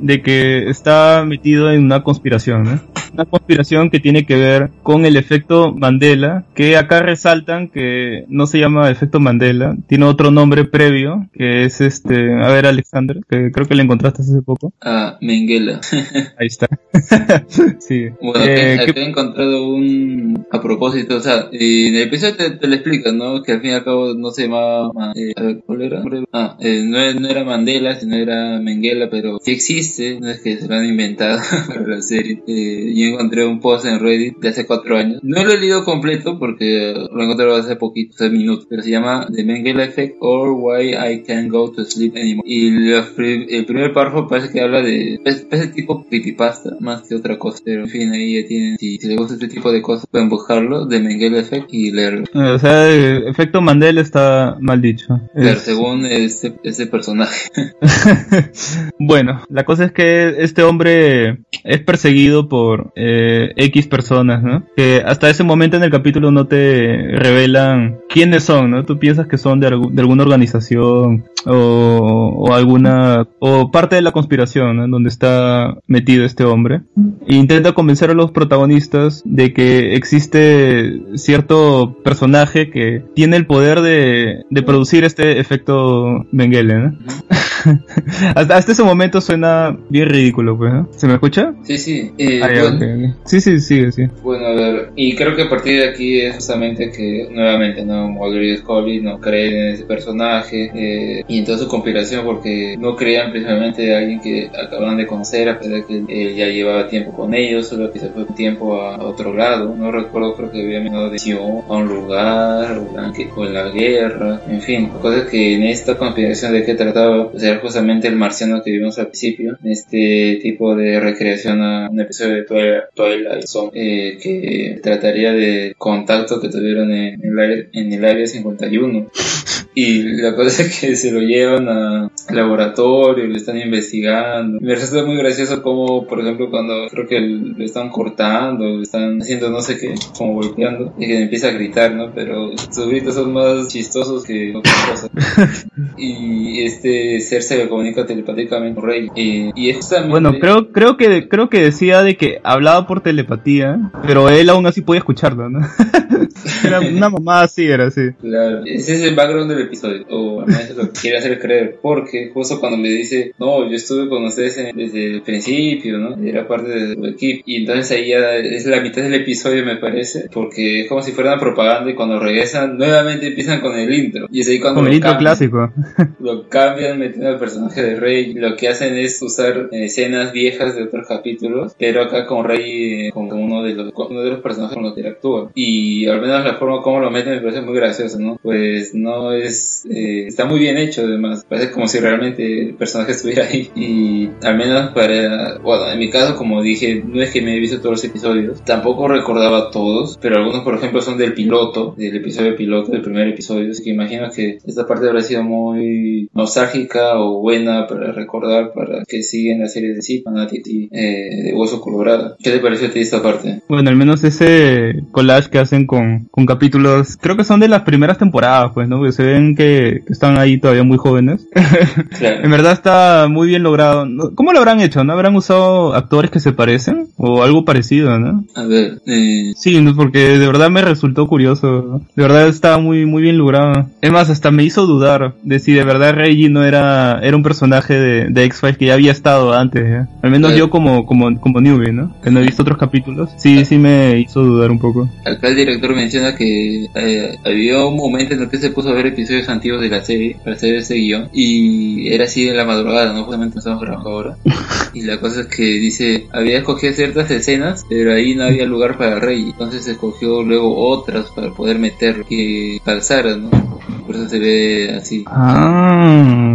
de que está metido en una conspiración, ¿no? Una conspiración que tiene que ver con el efecto Mandela, que acá resaltan que no se llama efecto Mandela, tiene otro nombre previo, que es este, a ver Alexander, que creo que le encontraste hace poco. Ah, Menguela. Ahí está. sí. Bueno, Eh, acá, ¿qué- acá he encontrado un... A propósito, o sea, eh, en el episodio te, te lo explican, ¿no? Que al fin y al cabo no se llamaba... Ma- eh, ¿cuál era? Ah, eh, no, no era Mandela, sino era Menguela, pero sí existe, no es que se lo han inventado para la serie. Eh, y encontré un post en Reddit de hace cuatro años. No lo he leído completo porque lo encontré hace poquito, hace minutos, pero se llama The Mengele Effect or Why I Can't Go to Sleep Anymore. Y el primer párrafo parece que habla de ese tipo creepypasta más que otra cosa. Pero en fin, ahí ya tienen, si, si les gusta este tipo de cosas, pueden buscarlo, The Mengele Effect y leerlo. O sea, el efecto Mandela está mal dicho. Pero según este, este personaje. bueno, la cosa es que este hombre es perseguido por eh, X personas, ¿no? Que hasta ese momento en el capítulo no te revelan quiénes son, ¿no? Tú piensas que son de, de alguna organización o, o, alguna o parte de la conspiración ¿no? donde está metido este hombre e intenta convencer a los protagonistas de que existe cierto personaje que tiene el poder de, de producir este efecto Mengele ¿no? hasta, hasta ese momento suena bien ridículo pues ¿no? ¿se me escucha? sí sí eh, ah, bueno, okay, sí sí sí sí bueno a ver y creo que a partir de aquí es justamente que nuevamente no Mulder y Scully no creen en ese personaje eh, y entonces su conspiración porque no creían precisamente a alguien que acababan de conocer a pesar de que él ya llevaba tiempo con ellos solo que se fue un tiempo a, otro lado. No recuerdo creo que había menor de a un lugar o en la guerra en fin. Cosas que en esta conspiración de qué trataba pues era justamente el marciano que vimos al principio en este tipo de recreación a un episodio de Twilight, Twilight Zone eh, que trataría de contacto que tuvieron en, el, área, en el área 51 y la cosa es que se lo llevan a laboratorio, lo están investigando. Me resulta muy gracioso como, por ejemplo, cuando creo que lo están cortando, lo están haciendo no sé qué, como golpeando, y que empieza a gritar, ¿no? Pero sus gritos son más chistosos que otra cosa. y este ser se le comunica telepáticamente con Rey. Y, y es justamente... Bueno, creo, creo que creo que decía de que hablaba por telepatía, pero él aún así podía escucharlo, ¿no? era una mamá así, era así. Claro, ese es el background del episodio, o al menos lo que quiere hacer creer, porque justo cuando le dice, no, yo estuve con ustedes desde el principio, ¿no? Era parte de su equipo, y entonces ahí ya es la mitad del episodio, me parece, porque es como si fuera una propaganda y cuando regresan, nuevamente empiezan con el intro, y es ahí cuando con el intro clásico. lo cambian metiendo al personaje de Rey, lo que hacen es usar escenas viejas de otros capítulos, pero acá con Rey eh, como uno de los, uno de los personajes con los que actúa, y al menos la forma como lo meten me parece muy gracioso, ¿no? Pues no es, eh, está muy bien hecho además, parece como si realmente el personaje estuviera ahí y al menos para, bueno, en mi caso como dije, no es que me he visto todos los episodios, tampoco recordaba todos, pero algunos por ejemplo son del piloto, del episodio piloto, del primer episodio, así que imagino que esta parte habrá sido muy nostálgica o buena para recordar para que siguen la serie de sí, Titi, eh, de Hueso Colorado. ¿Qué te pareció a ti esta parte? Bueno, al menos ese collage que hacen con, con capítulos, creo que son de las primeras temporadas, pues, ¿no? Que se ven que, que están ahí todavía muy jóvenes. Claro. en verdad está muy bien logrado. ¿Cómo lo habrán hecho? ¿No habrán usado actores que se parecen? O algo parecido, ¿no? A ver, eh... Sí, ¿no? porque de verdad me resultó curioso. De verdad estaba muy, muy bien logrado. Es más, hasta me hizo dudar de si de verdad Reggie no era, era un personaje de, de X-Files que ya había estado antes, ¿eh? Al menos yo como, como, como newbie, ¿no? Que no he visto otros capítulos. Sí, sí me hizo dudar un poco. Acá el director menciona que eh, había un momento en el que se puso a ver episodios antiguos de la serie para hacer ese guion y era así en la madrugada, ¿no? Justamente estamos grabando ahora. Y la cosa es que dice, había escogido ciertas escenas, pero ahí no había lugar para Rey. Entonces escogió luego otras para poder meter que calzara, ¿no? Por eso se ve así. Ah,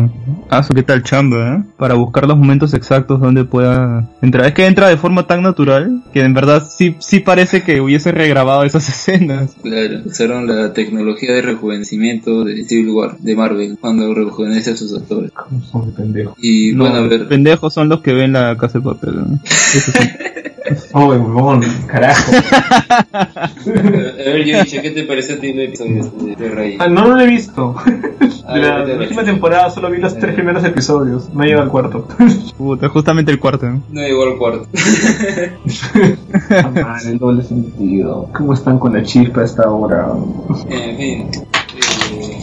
ah, su qué tal chamba, ¿eh? Para buscar los momentos exactos donde pueda entrar. Es que entra de forma tan natural que en verdad sí, sí parece que hubiese regrabado esas escenas. Claro, usaron la tecnología de rejuvenecimiento de Civil War, de Marvel, cuando rejuvenece a sus actores. ¿Cómo son de pendejos? Y No, bueno, a ver, pendejos son los que ven la casa de papel. ¿no? Oh, huevón, carajo. a ver, Yoichi, ¿qué te pareció a ti el episodio este de, de Rey? Ah, no, no lo he visto. Ah, De la ya. última temporada solo vi los tres primeros episodios. No llega al cuarto. Puta, justamente el cuarto. ¿no? No llegó al cuarto. Ah, en doble sentido. ¿Cómo están con la chispa a esta hora? En fin, eh,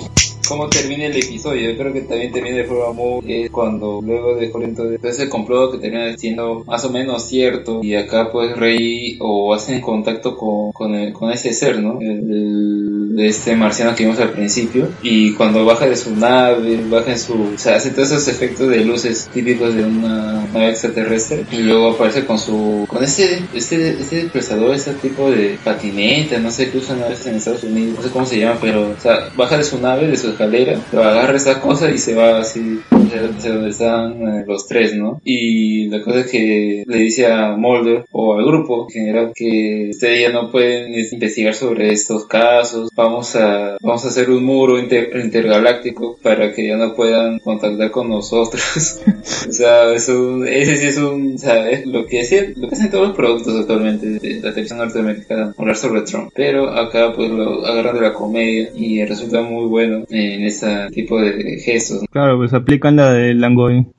¿cómo termina el episodio? Yo creo que también termina de forma muy... Es cuando luego de entonces ese complot que termina siendo más o menos cierto y acá pues Rey o hacen contacto con, con, el- con ese ser, ¿no? El, el de este marciano que vimos al principio y cuando baja de su nave, baja en su, o sea, hace todos esos efectos de luces típicos de una nave extraterrestre y luego aparece con su, con este, este, este desplazador, este tipo de patineta, no sé qué usan a veces en Estados Unidos, no sé cómo se llama, pero, o sea, baja de su nave, de su escalera, pero agarra esa cosa y se va así hacia donde están eh, los tres, ¿no? Y la cosa es que le dice a Mulder o al grupo en general que ustedes ya no pueden investigar sobre estos casos, vamos a, vamos a hacer un muro inter- intergaláctico para que ya no puedan contactar con nosotros. o sea, es un, ese sí es un, o sea, es lo que hacen, lo que hacen todos los productos actualmente de la televisión norteamericana, hablar sobre Trump. Pero acá pues lo agarran de la comedia y resulta muy bueno en ese tipo de gestos. Claro, pues aplican la de Langoy.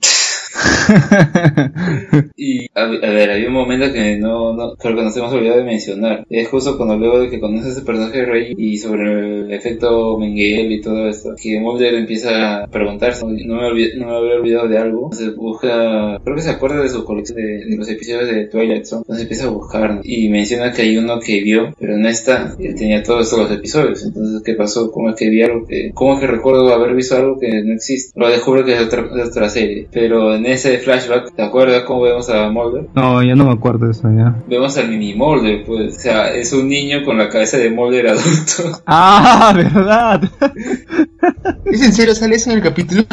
Y a, a ver, hay un momento que no, no, creo que nos hemos olvidado de mencionar. Es justo cuando luego de que conoces ese personaje de Rey y sobre el efecto Mengele y todo esto, que Mulder empieza a preguntarse, no me, olvid- no me había olvidado de algo. Entonces busca, creo que se acuerda de su colección de, de los episodios de Twilight Zone. Entonces empieza a buscar y menciona que hay uno que vio, pero no está. Él tenía todos los episodios. Entonces, ¿qué pasó? ¿Cómo es que vi algo que, cómo es que recuerdo haber visto algo que no existe? Lo descubro que es otra, otra serie. Pero en ese flashback, ¿te acuerdas cómo vemos a Mulder? No, ya no me acuerdo de eso ya. Vemos al mini Mulder, pues. O sea, es un niño con la cabeza de Mulder adulto. Ah, verdad. ¿Es en serio? ¿Sale eso en el capítulo?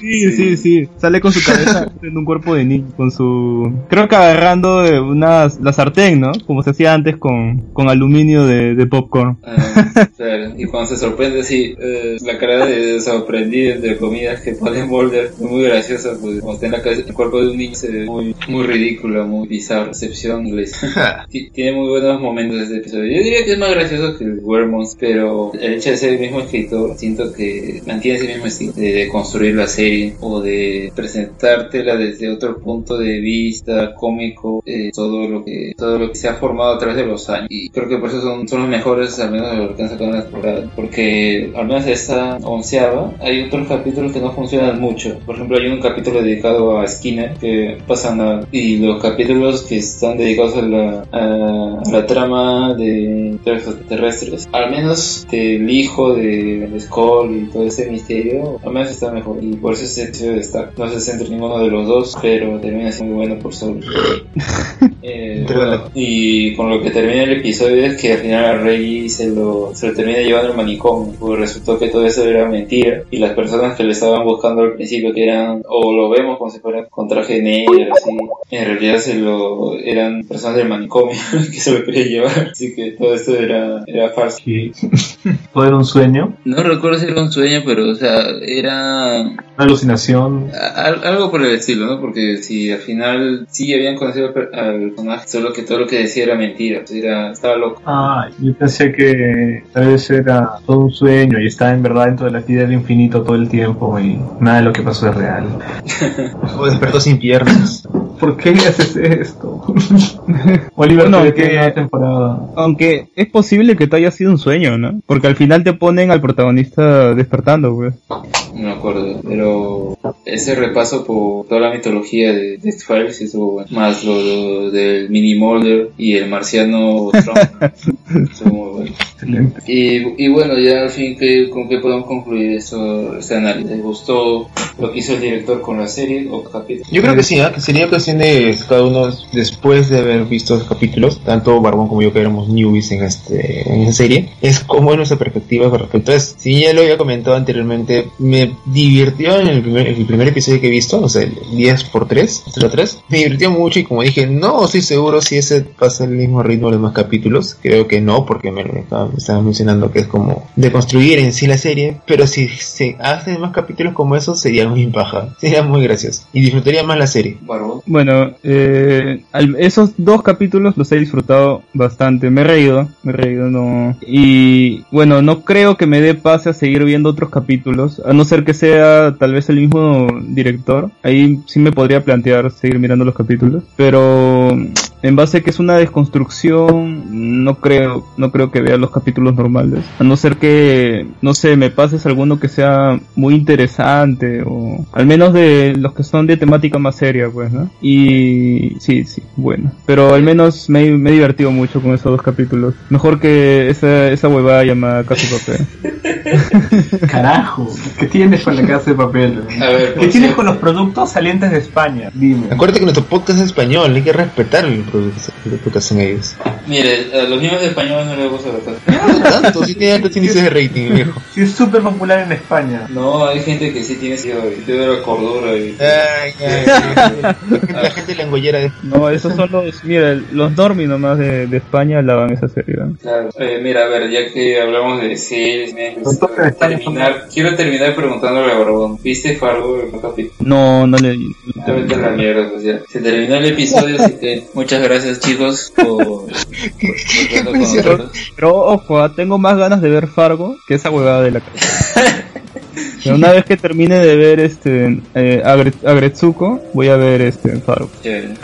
Sí, sí, sí. Sale con su cabeza en un cuerpo de niño, con su... Creo que agarrando unas... la sartén, ¿no? Como se hacía antes con, con aluminio de, de popcorn. Ah, claro. Y cuando se sorprende así, eh, la cara de sorprendido entre comillas que pone Mulder es muy graciosa, pues cuando está en la cabeza, el cuerpo de un niño se ve muy, muy ridícula, muy bizarra, recepción inglesa. Ti- Tiene muy buenos momentos este episodio. Yo diría que es más gracioso que el Wermons, pero el hecho de ser el mismo escritor, siento que mantiene ese mismo estilo de, de construir la serie o de presentártela desde otro punto de vista cómico, eh, todo lo que todo lo que se ha formado a través de los años. Y creo que por eso son, son los mejores, al menos de lo que han sacado en la temporada. Porque al menos esta onceava, hay otros capítulos que no funcionan mucho. Por ejemplo, hay un capítulo dedicado a Skinner que pasa nada. Y los capítulos que están dedicados a la, a, a la trama de extraterrestres, al menos del hijo de, de Skull y todo ese misterio, al menos está mejor. Y por eso ese episodio destaca. No se centra en ninguno de los dos, pero termina siendo muy bueno por sobre. Eh, bueno, y con lo que termina el episodio es que al final a Reggie se lo, se lo termina llevando al manicomio, porque resultó que todo eso era mentira y las personas que le estaban buscando al principio que eran, o lo vemos como si fuera con traje negro, así, en realidad se lo, eran personas del manicomio que se lo querían llevar, así que todo esto era, era falso. Que todo era un sueño, No recuerdo si era un sueño, pero o sea, era una alucinación. Al- algo por el estilo, ¿no? Porque si al final sí habían conocido al personaje, solo que todo lo que decía era mentira, pues era, estaba loco. Ah, yo pensé que tal vez era todo un sueño y estaba en verdad dentro de la actividad del infinito todo el tiempo y nada de lo que pasó es real. Despertó sin piernas. ¿Por qué haces esto? Oliver Bueno, todavía que- temporada. Aunque es posible que te haya sido un sueño, ¿no? Porque al final te ponen al protagonista despertando, pues. No me acuerdo, pero ese repaso por toda la mitología de, de X-Files, eso bueno. más lo, lo del mini Mulder y el marciano Trump, muy buenos. Excelente. Y, y bueno, ya al fin, ¿qué, ¿con qué podemos concluir eso, este análisis? ¿Les gustó lo que hizo el director con la serie o capítulo? Yo creo que sí, ¿ah? que sería cuestión de cada uno después de haber visto los capítulos, tanto Barbón como yo que éramos newbies en este en esa serie, es como es nuestra perspectiva con respecto a eso. Si ya lo había comentado anteriormente, me divirtió en el primer, el primer episodio que he visto, o sea, el 10 por 3, 3, me divirtió mucho y como dije, no estoy seguro si ese pasa el mismo ritmo de los demás capítulos, creo que no, porque me, me estaba, me estaba mencionando que es como de construir en sí la serie, pero si se hacen más capítulos como esos sería muy paja, sería muy gracioso y disfrutaría más la serie. Barbón. Bueno, eh, al- esos dos capítulos los he disfrutado bastante. Me he reído, me he reído, no. Y bueno, no creo que me dé pase a seguir viendo otros capítulos, a no ser que sea tal vez el mismo director. Ahí sí me podría plantear seguir mirando los capítulos. Pero en base a que es una desconstrucción, no creo, no creo que vea los capítulos normales. A no ser que, no sé, me pases alguno que sea muy interesante o al menos de los que son de temática más seria, pues, ¿no? Y sí, sí, bueno. Pero al menos me, me he divertido mucho con esos dos capítulos. Mejor que esa, esa huevada llamada Casa de Papel. Carajo, ¿qué tienes con la casa de papel? A ver, ¿Qué por tienes con los productos salientes de España? Dime. Acuérdate que nuestro podcast es español, hay que respetar que hacen ellos. Mire, a los niños de español no les gusta cosa. No tanto, sí tiene altos índices de rating, viejo. Sí, es súper popular en España. No, hay gente que sí tiene sentido de la cordura y... Ay, ay, ay. La gente langollera de... No, esos son los, mira, los normis nomás de, de España lavan esa serie. ¿no? Claro. Eh, mira, a ver, ya que hablamos de series, bien. terminar, quiero terminar preguntándole a Barbón, ¿viste Fargo el capítulo? No, no le... A la mierda, pues ya. Se terminó el episodio, así que muchas gracias chicos por, por. Pero ojo, ah, tengo más ganas de ver Fargo que esa huevada de la casa. Pero una vez que termine de ver este eh, Agre- Agretsuko, voy a ver este Fargo. ¿Qué?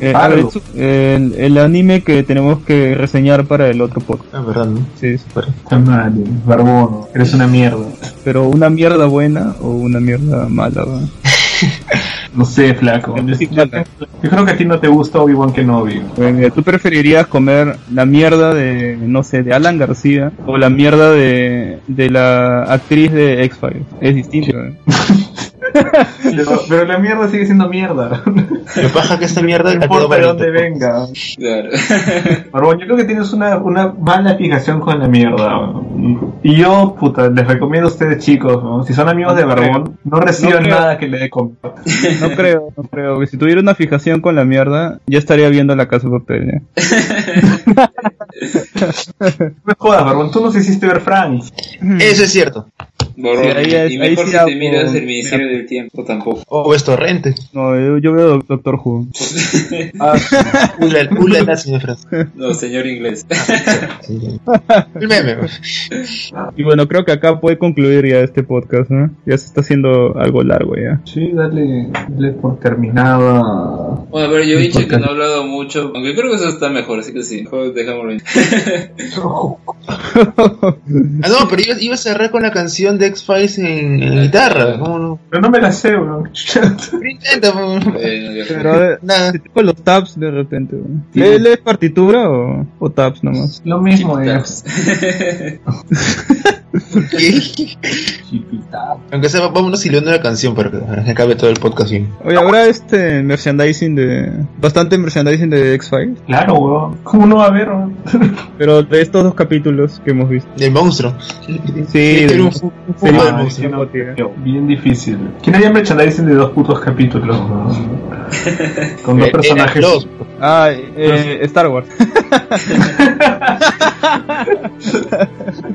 Eh, Fargo. Agretsuko, el, el anime que tenemos que reseñar para el otro podcast. Ah, verdad, ¿no? Sí, sí. Está mal, barbono. Eres una mierda. Pero una mierda buena o una mierda mala. ¿va? No sé, flaco. Yo, Sí, yo- mala. yo creo que a ti no te gusta Obi-Wan Kenobi. Bueno, ¿Tú preferirías comer la mierda de, no sé, de Alan García o la mierda de, de la actriz de X-Files? Es distinto. ¿eh? Pero, pero la mierda sigue siendo mierda. Lo paja que esta mierda No importa de dónde venga. Claro. Barbón, yo creo que tienes una, una mala fijación con la mierda. Y yo, puta, les recomiendo a ustedes chicos, ¿no? si son amigos de Barbón, no reciban nada que le dé compra. No creo, no creo. que Si tuviera una fijación con la mierda, ya estaría viendo la casa de papel. ¿eh? No me jodas, Barbón, tú nos hiciste ver Franks. Eso es cierto. Sí, ahí es- y ahí mejor sí si hago- te miras el Ministerio del Tiempo tampoco. O es torrente. No, yo, yo veo Doctor Who. Ula, ula, señor Franz. No, señor inglés. El meme. Y bueno, creo que acá puede concluir ya este podcast, ¿no? Ya se está haciendo algo largo ya. Sí, dale, dale por terminada. Bueno, a ver, yo he dicho que no he hablado mucho, aunque creo que eso está mejor, así que sí, dejámoslo ahí. Ah, no, pero iba, iba a cerrar con la canción de X-Files en, en guitarra. ¿Cómo no? Pero no me la sé, weón. Intenta, fue. Pero eh, Nada. si tengo los tabs de repente. ¿Le- ¿Lees partitura o, o tabs nomás? Lo mismo es. Aunque sea, vámonos hilando la canción para que se acabe todo el podcast bien. Oye, habrá este merchandising de. Bastante merchandising de X-Files. Claro, weón. ¿Cómo no va a haber, weón? Pero de estos dos capítulos que hemos visto. Del monstruo. Sí, del- un, fu- un monstruo. no, bien difícil. ¿Quién haría merchandising de dos putos capítulos? weón? Con dos Eh, personajes. eran dos. Ah, eh, Star Wars.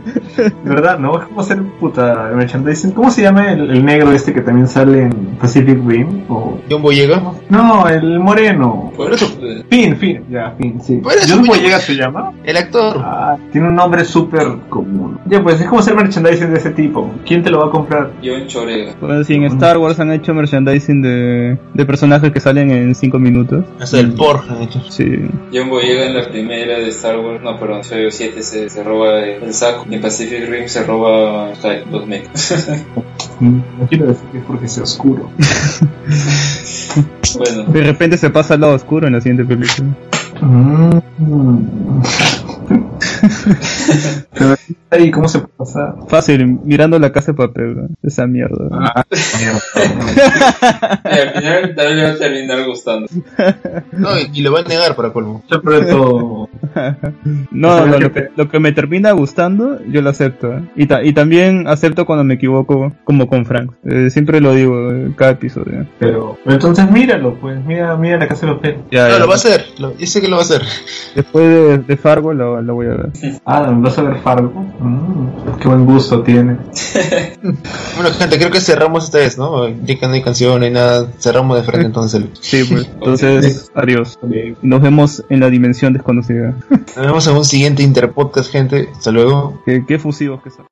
¿Verdad? ¿No? Es como hacer puta merchandising. ¿Cómo se llama el, el negro este que también sale en Pacific Rim? O... John Boyega. No, el moreno. Por eso, eh, Finn, Finn, ya, Finn, sí. Por eso, ¿John pues, Boyega se llama? El actor. Ah, tiene un nombre súper común. Ya, pues es como hacer merchandising de ese tipo. ¿Quién te lo va a comprar? John Chorega. Bueno, sí, en Star Wars han hecho merchandising de, de personajes que salen en 5 minutos. Hasta el Porg han hecho. Sí. John Boyega en la primera de Star Wars, no, perdón, episodio 7 se, se roba el, saco, en Pacific Rim se roba mechas. Mm, No quiero decir que es porque sea oscuro. bueno, De repente se pasa al lado oscuro en la siguiente película. ¿cómo se puede pasar? Fácil, mirando la casa de papel, ¿no? esa mierda. ¿no? Ah, mierda. y al final también le va a terminar gustando. No, y, y lo va a negar para colmo. Yo pero todo. No, no, lo que, lo que me termina gustando, yo lo acepto. ¿eh? Y, ta- y también acepto cuando me equivoco, como con Frank. Eh, siempre lo digo en cada episodio. Pero, pero entonces míralo, pues. Mira, mira la casa de los pelos. Ya, No, ya. lo va a hacer. Lo, yo sé que lo va a hacer. Después de, de Fargo lo, lo voy a ver. Ah, ¿vas a ver Fargo? Mm, qué buen gusto tiene. Bueno, gente, creo que cerramos esta vez, ¿no? Ya que no hay canción, no hay nada. Cerramos de frente entonces. Sí, pues. Entonces, adiós. Nos vemos en la dimensión desconocida. Nos vemos en un siguiente Interpodcast, gente. Hasta luego. qué, qué fusivos que son.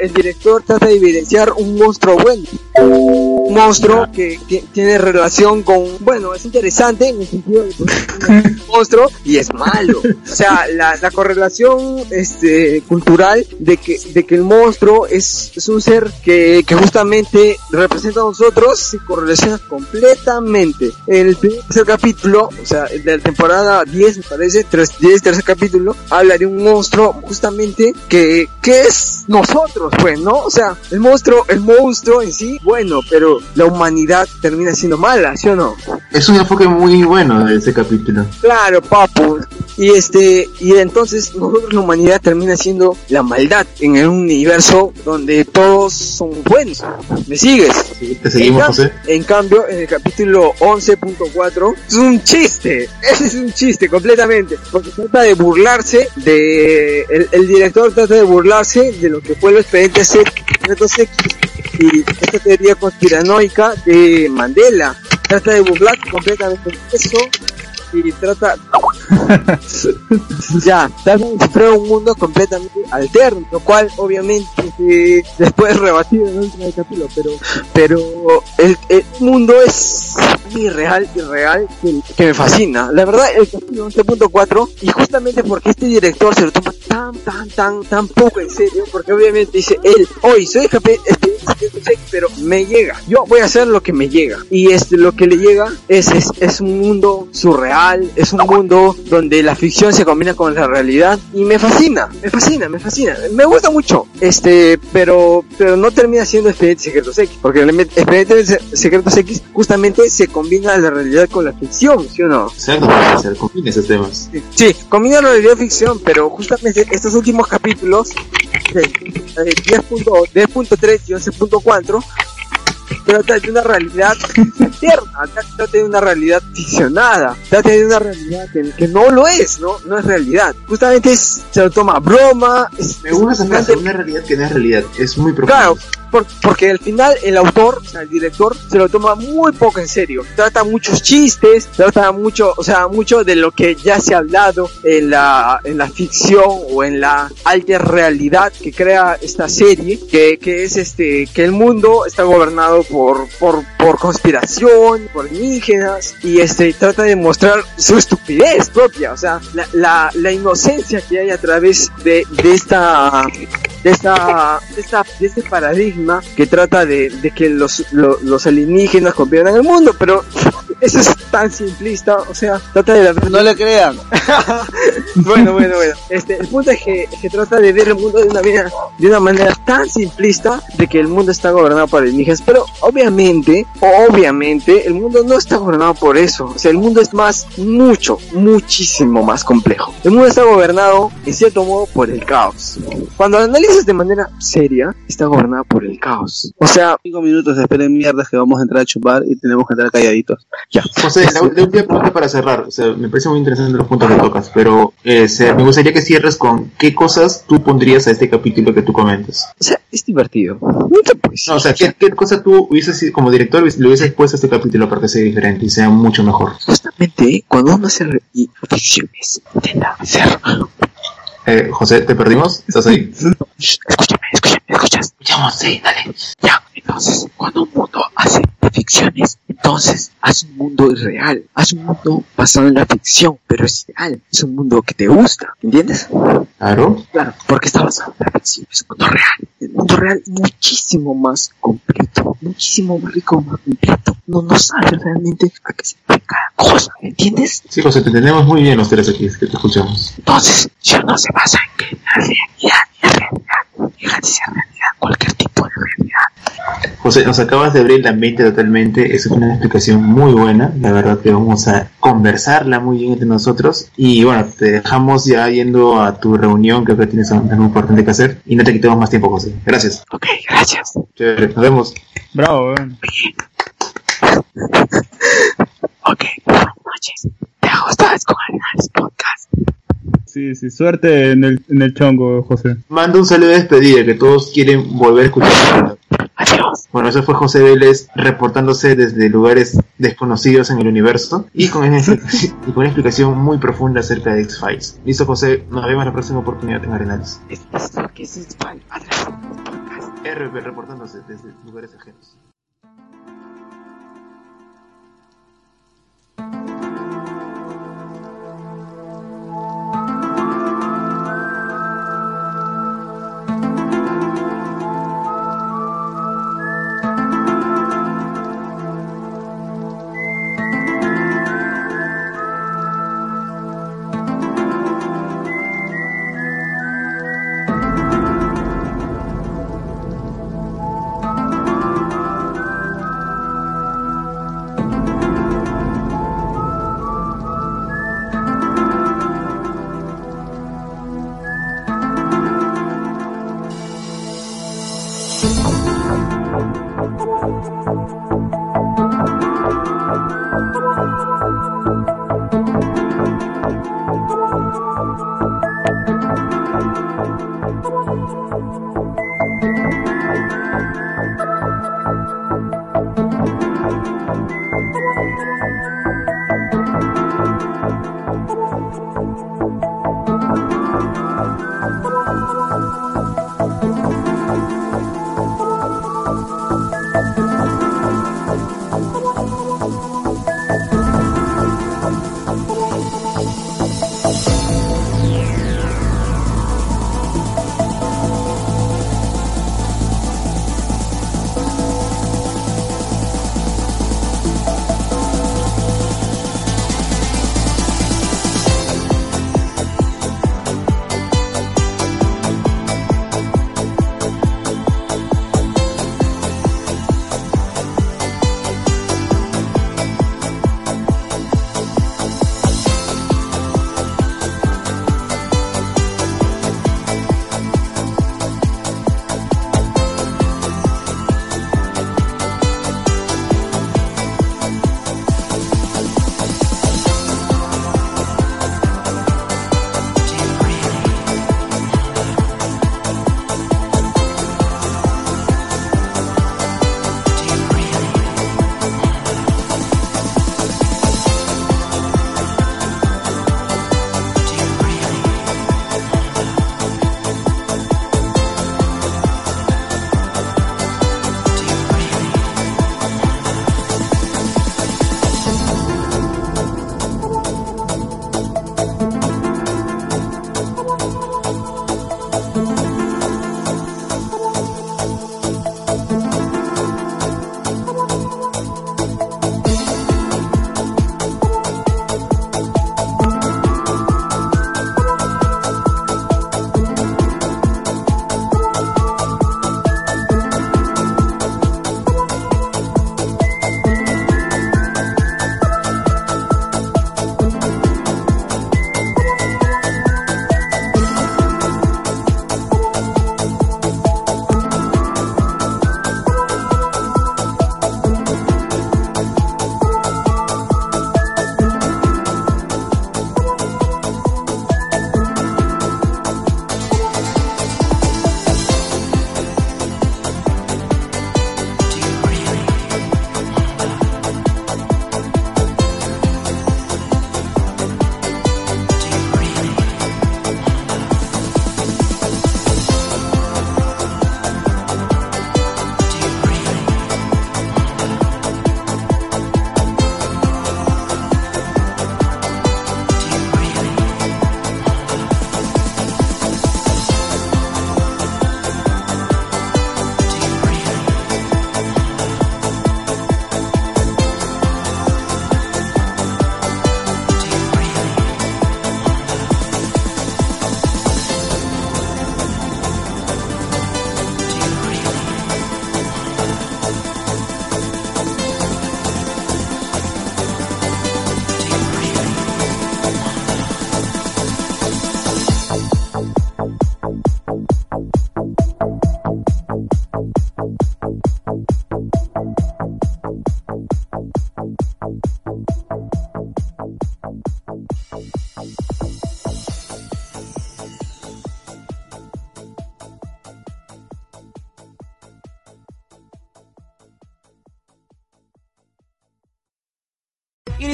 El director trata de evidenciar un monstruo bueno. Un monstruo que, que tiene relación con, bueno, es interesante en el sentido de que es un monstruo y es malo. O sea, la, la correlación este, cultural de que, de que el monstruo es, es un ser que, que justamente representa a nosotros se correlaciona completamente. En el tercer capítulo, o sea, de la temporada 10 me parece, 3, 10 tercer capítulo, habla de un monstruo justamente que, que es nosotros, pues, ¿no? O sea, el monstruo, el monstruo en sí, bueno, pero la humanidad termina siendo mala, ¿sí o no? Es un enfoque muy bueno de ese capítulo. Claro, papu. Y este, y entonces nosotros la humanidad termina siendo la maldad en un universo donde todos son buenos. ¿Me sigues? Sí, te seguimos, en, José. en cambio, en el capítulo 11.4 es un chiste. Ese es un chiste completamente. Porque trata de burlarse de. El, el director trata de burlarse de lo que fue los expedientes secretos X y esta teoría conspiranoica de Mandela. Trata de burlar completamente eso y trata ya trata de descifrar un mundo completamente alterno lo cual obviamente después rebatido en el último capítulo pero pero el, el mundo es irreal irreal que, que me fascina la verdad el capítulo 11.4 y justamente porque este director se lo toma tan tan tan tan poco en serio porque obviamente dice él hoy soy escape pero me llega yo voy a hacer lo que me llega y este lo que le llega es, es, es un mundo surreal es un mundo donde la ficción se combina con la realidad y me fascina me fascina me fascina me gusta mucho este pero pero no termina siendo Expedientes Secretos X porque el Expedientes Se- Secretos X justamente se combina la realidad con la ficción ¿sí o no? Exacto, José, se combina esos temas. Sí, combina la realidad y ficción, pero justamente estos últimos capítulos, de, eh, 10.2, 10.3 y 11.4, trata de una realidad alterna, trata de una realidad ficcionada, trata de una realidad que, que no lo es, ¿no? No es realidad. Justamente es- se lo toma a broma, es, Me gusta esa frase, una realidad que no es realidad. Es muy profundo. Claro, por- porque al final el autor, o sea, el director, se lo toma muy poco en serio. Trata muchos chistes, trata mucho, o sea, mucho de lo que ya se ha hablado en la, en la ficción o en la alta realidad que crea esta serie, que, que es este, que el mundo está gobernado por, por, por conspiración, por alienígenas, y este, trata de mostrar su estupidez propia, o sea, la, la, la inocencia que hay a través de, de esta, de esta, de esta, de este paradigma que trata de, de que los, lo- los alienígenas gobiernan el mundo, pero eso es tan simplista, o sea, trata de ver... No le crean. bueno, bueno, bueno. Este, el punto es que, que trata de ver el mundo de una manera, de una manera tan simplista de que el mundo está gobernado por alienígenas, pero obviamente, obviamente, el mundo no está gobernado por eso. O sea, el mundo es más, mucho, muchísimo más complejo. El mundo está gobernado, en cierto modo, por el caos. Cuando lo analizas de manera seria, está gobernado por el caos. O sea, Cinco minutos, esperen mierdas que vamos a entrar a chupar y tenemos que entrar calladitos. Ya. José, la, la última pregunta para cerrar. O sea, me parece muy interesante los puntos que tocas, pero eh, se- me gustaría que cierres con qué cosas tú pondrías a este capítulo que tú comentas. O sea, es divertido. Puedes. No, o sea, ¿qué, qué cosa tú hubieses, como director, le hubieses puesto a este capítulo para que sea diferente y sea mucho mejor? Justamente cuando uno hace re- y ficciones, intenta hacer Eh, José, ¿te perdimos? ¿Estás ahí? Escúchame, escúchame, escuchas. Escuchamos, sí, dale. Ya, entonces, cuando un mundo hace ficciones, entonces hace un mundo irreal. Hace un mundo basado en la ficción, pero es real. Es un mundo que te gusta, ¿entiendes? Claro. Claro, porque está basado en la ficción. Es un mundo real. El mundo real muchísimo más completo, muchísimo más rico, más completo. No, no sabes realmente a qué se dedica cada cosa, ¿entiendes? Sí, José, te entendemos muy bien los tres aquí, es que te escuchamos. Entonces, si uno se basa en que la realidad la realidad, deja de ser realidad, cualquier tipo de realidad. José, nos acabas de abrir la mente totalmente. Esa es una explicación muy buena. La verdad que vamos a conversarla muy bien entre nosotros. Y bueno, te dejamos ya yendo a tu reunión. Creo que tienes algo muy importante que hacer. Y no te quitemos más tiempo, José. Gracias. Ok, gracias. Chévere. Nos vemos. Bravo, weón. Ok, buenas noches. ¿Te ha gustado con el podcast? Sí, sí, suerte en el, en el chongo, José. Manda un saludo de despedida que todos quieren volver a escuchar. Adiós. Bueno, eso fue José Vélez reportándose desde lugares desconocidos en el universo y con una, y con una explicación muy profunda acerca de X-Files. Listo, José, nos vemos la próxima oportunidad en Arenales. RP reportándose desde lugares ajenos.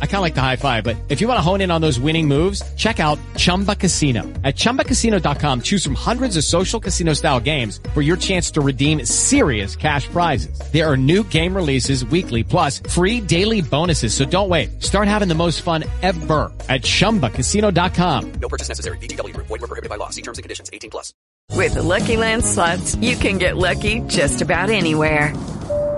I kind of like the high five, but if you want to hone in on those winning moves, check out Chumba Casino. At ChumbaCasino.com, choose from hundreds of social casino style games for your chance to redeem serious cash prizes. There are new game releases weekly, plus free daily bonuses. So don't wait. Start having the most fun ever at ChumbaCasino.com. No purchase necessary. VGW Group. Void were prohibited by law. See terms and conditions. 18 plus. With the Lucky Land slots, you can get lucky just about anywhere.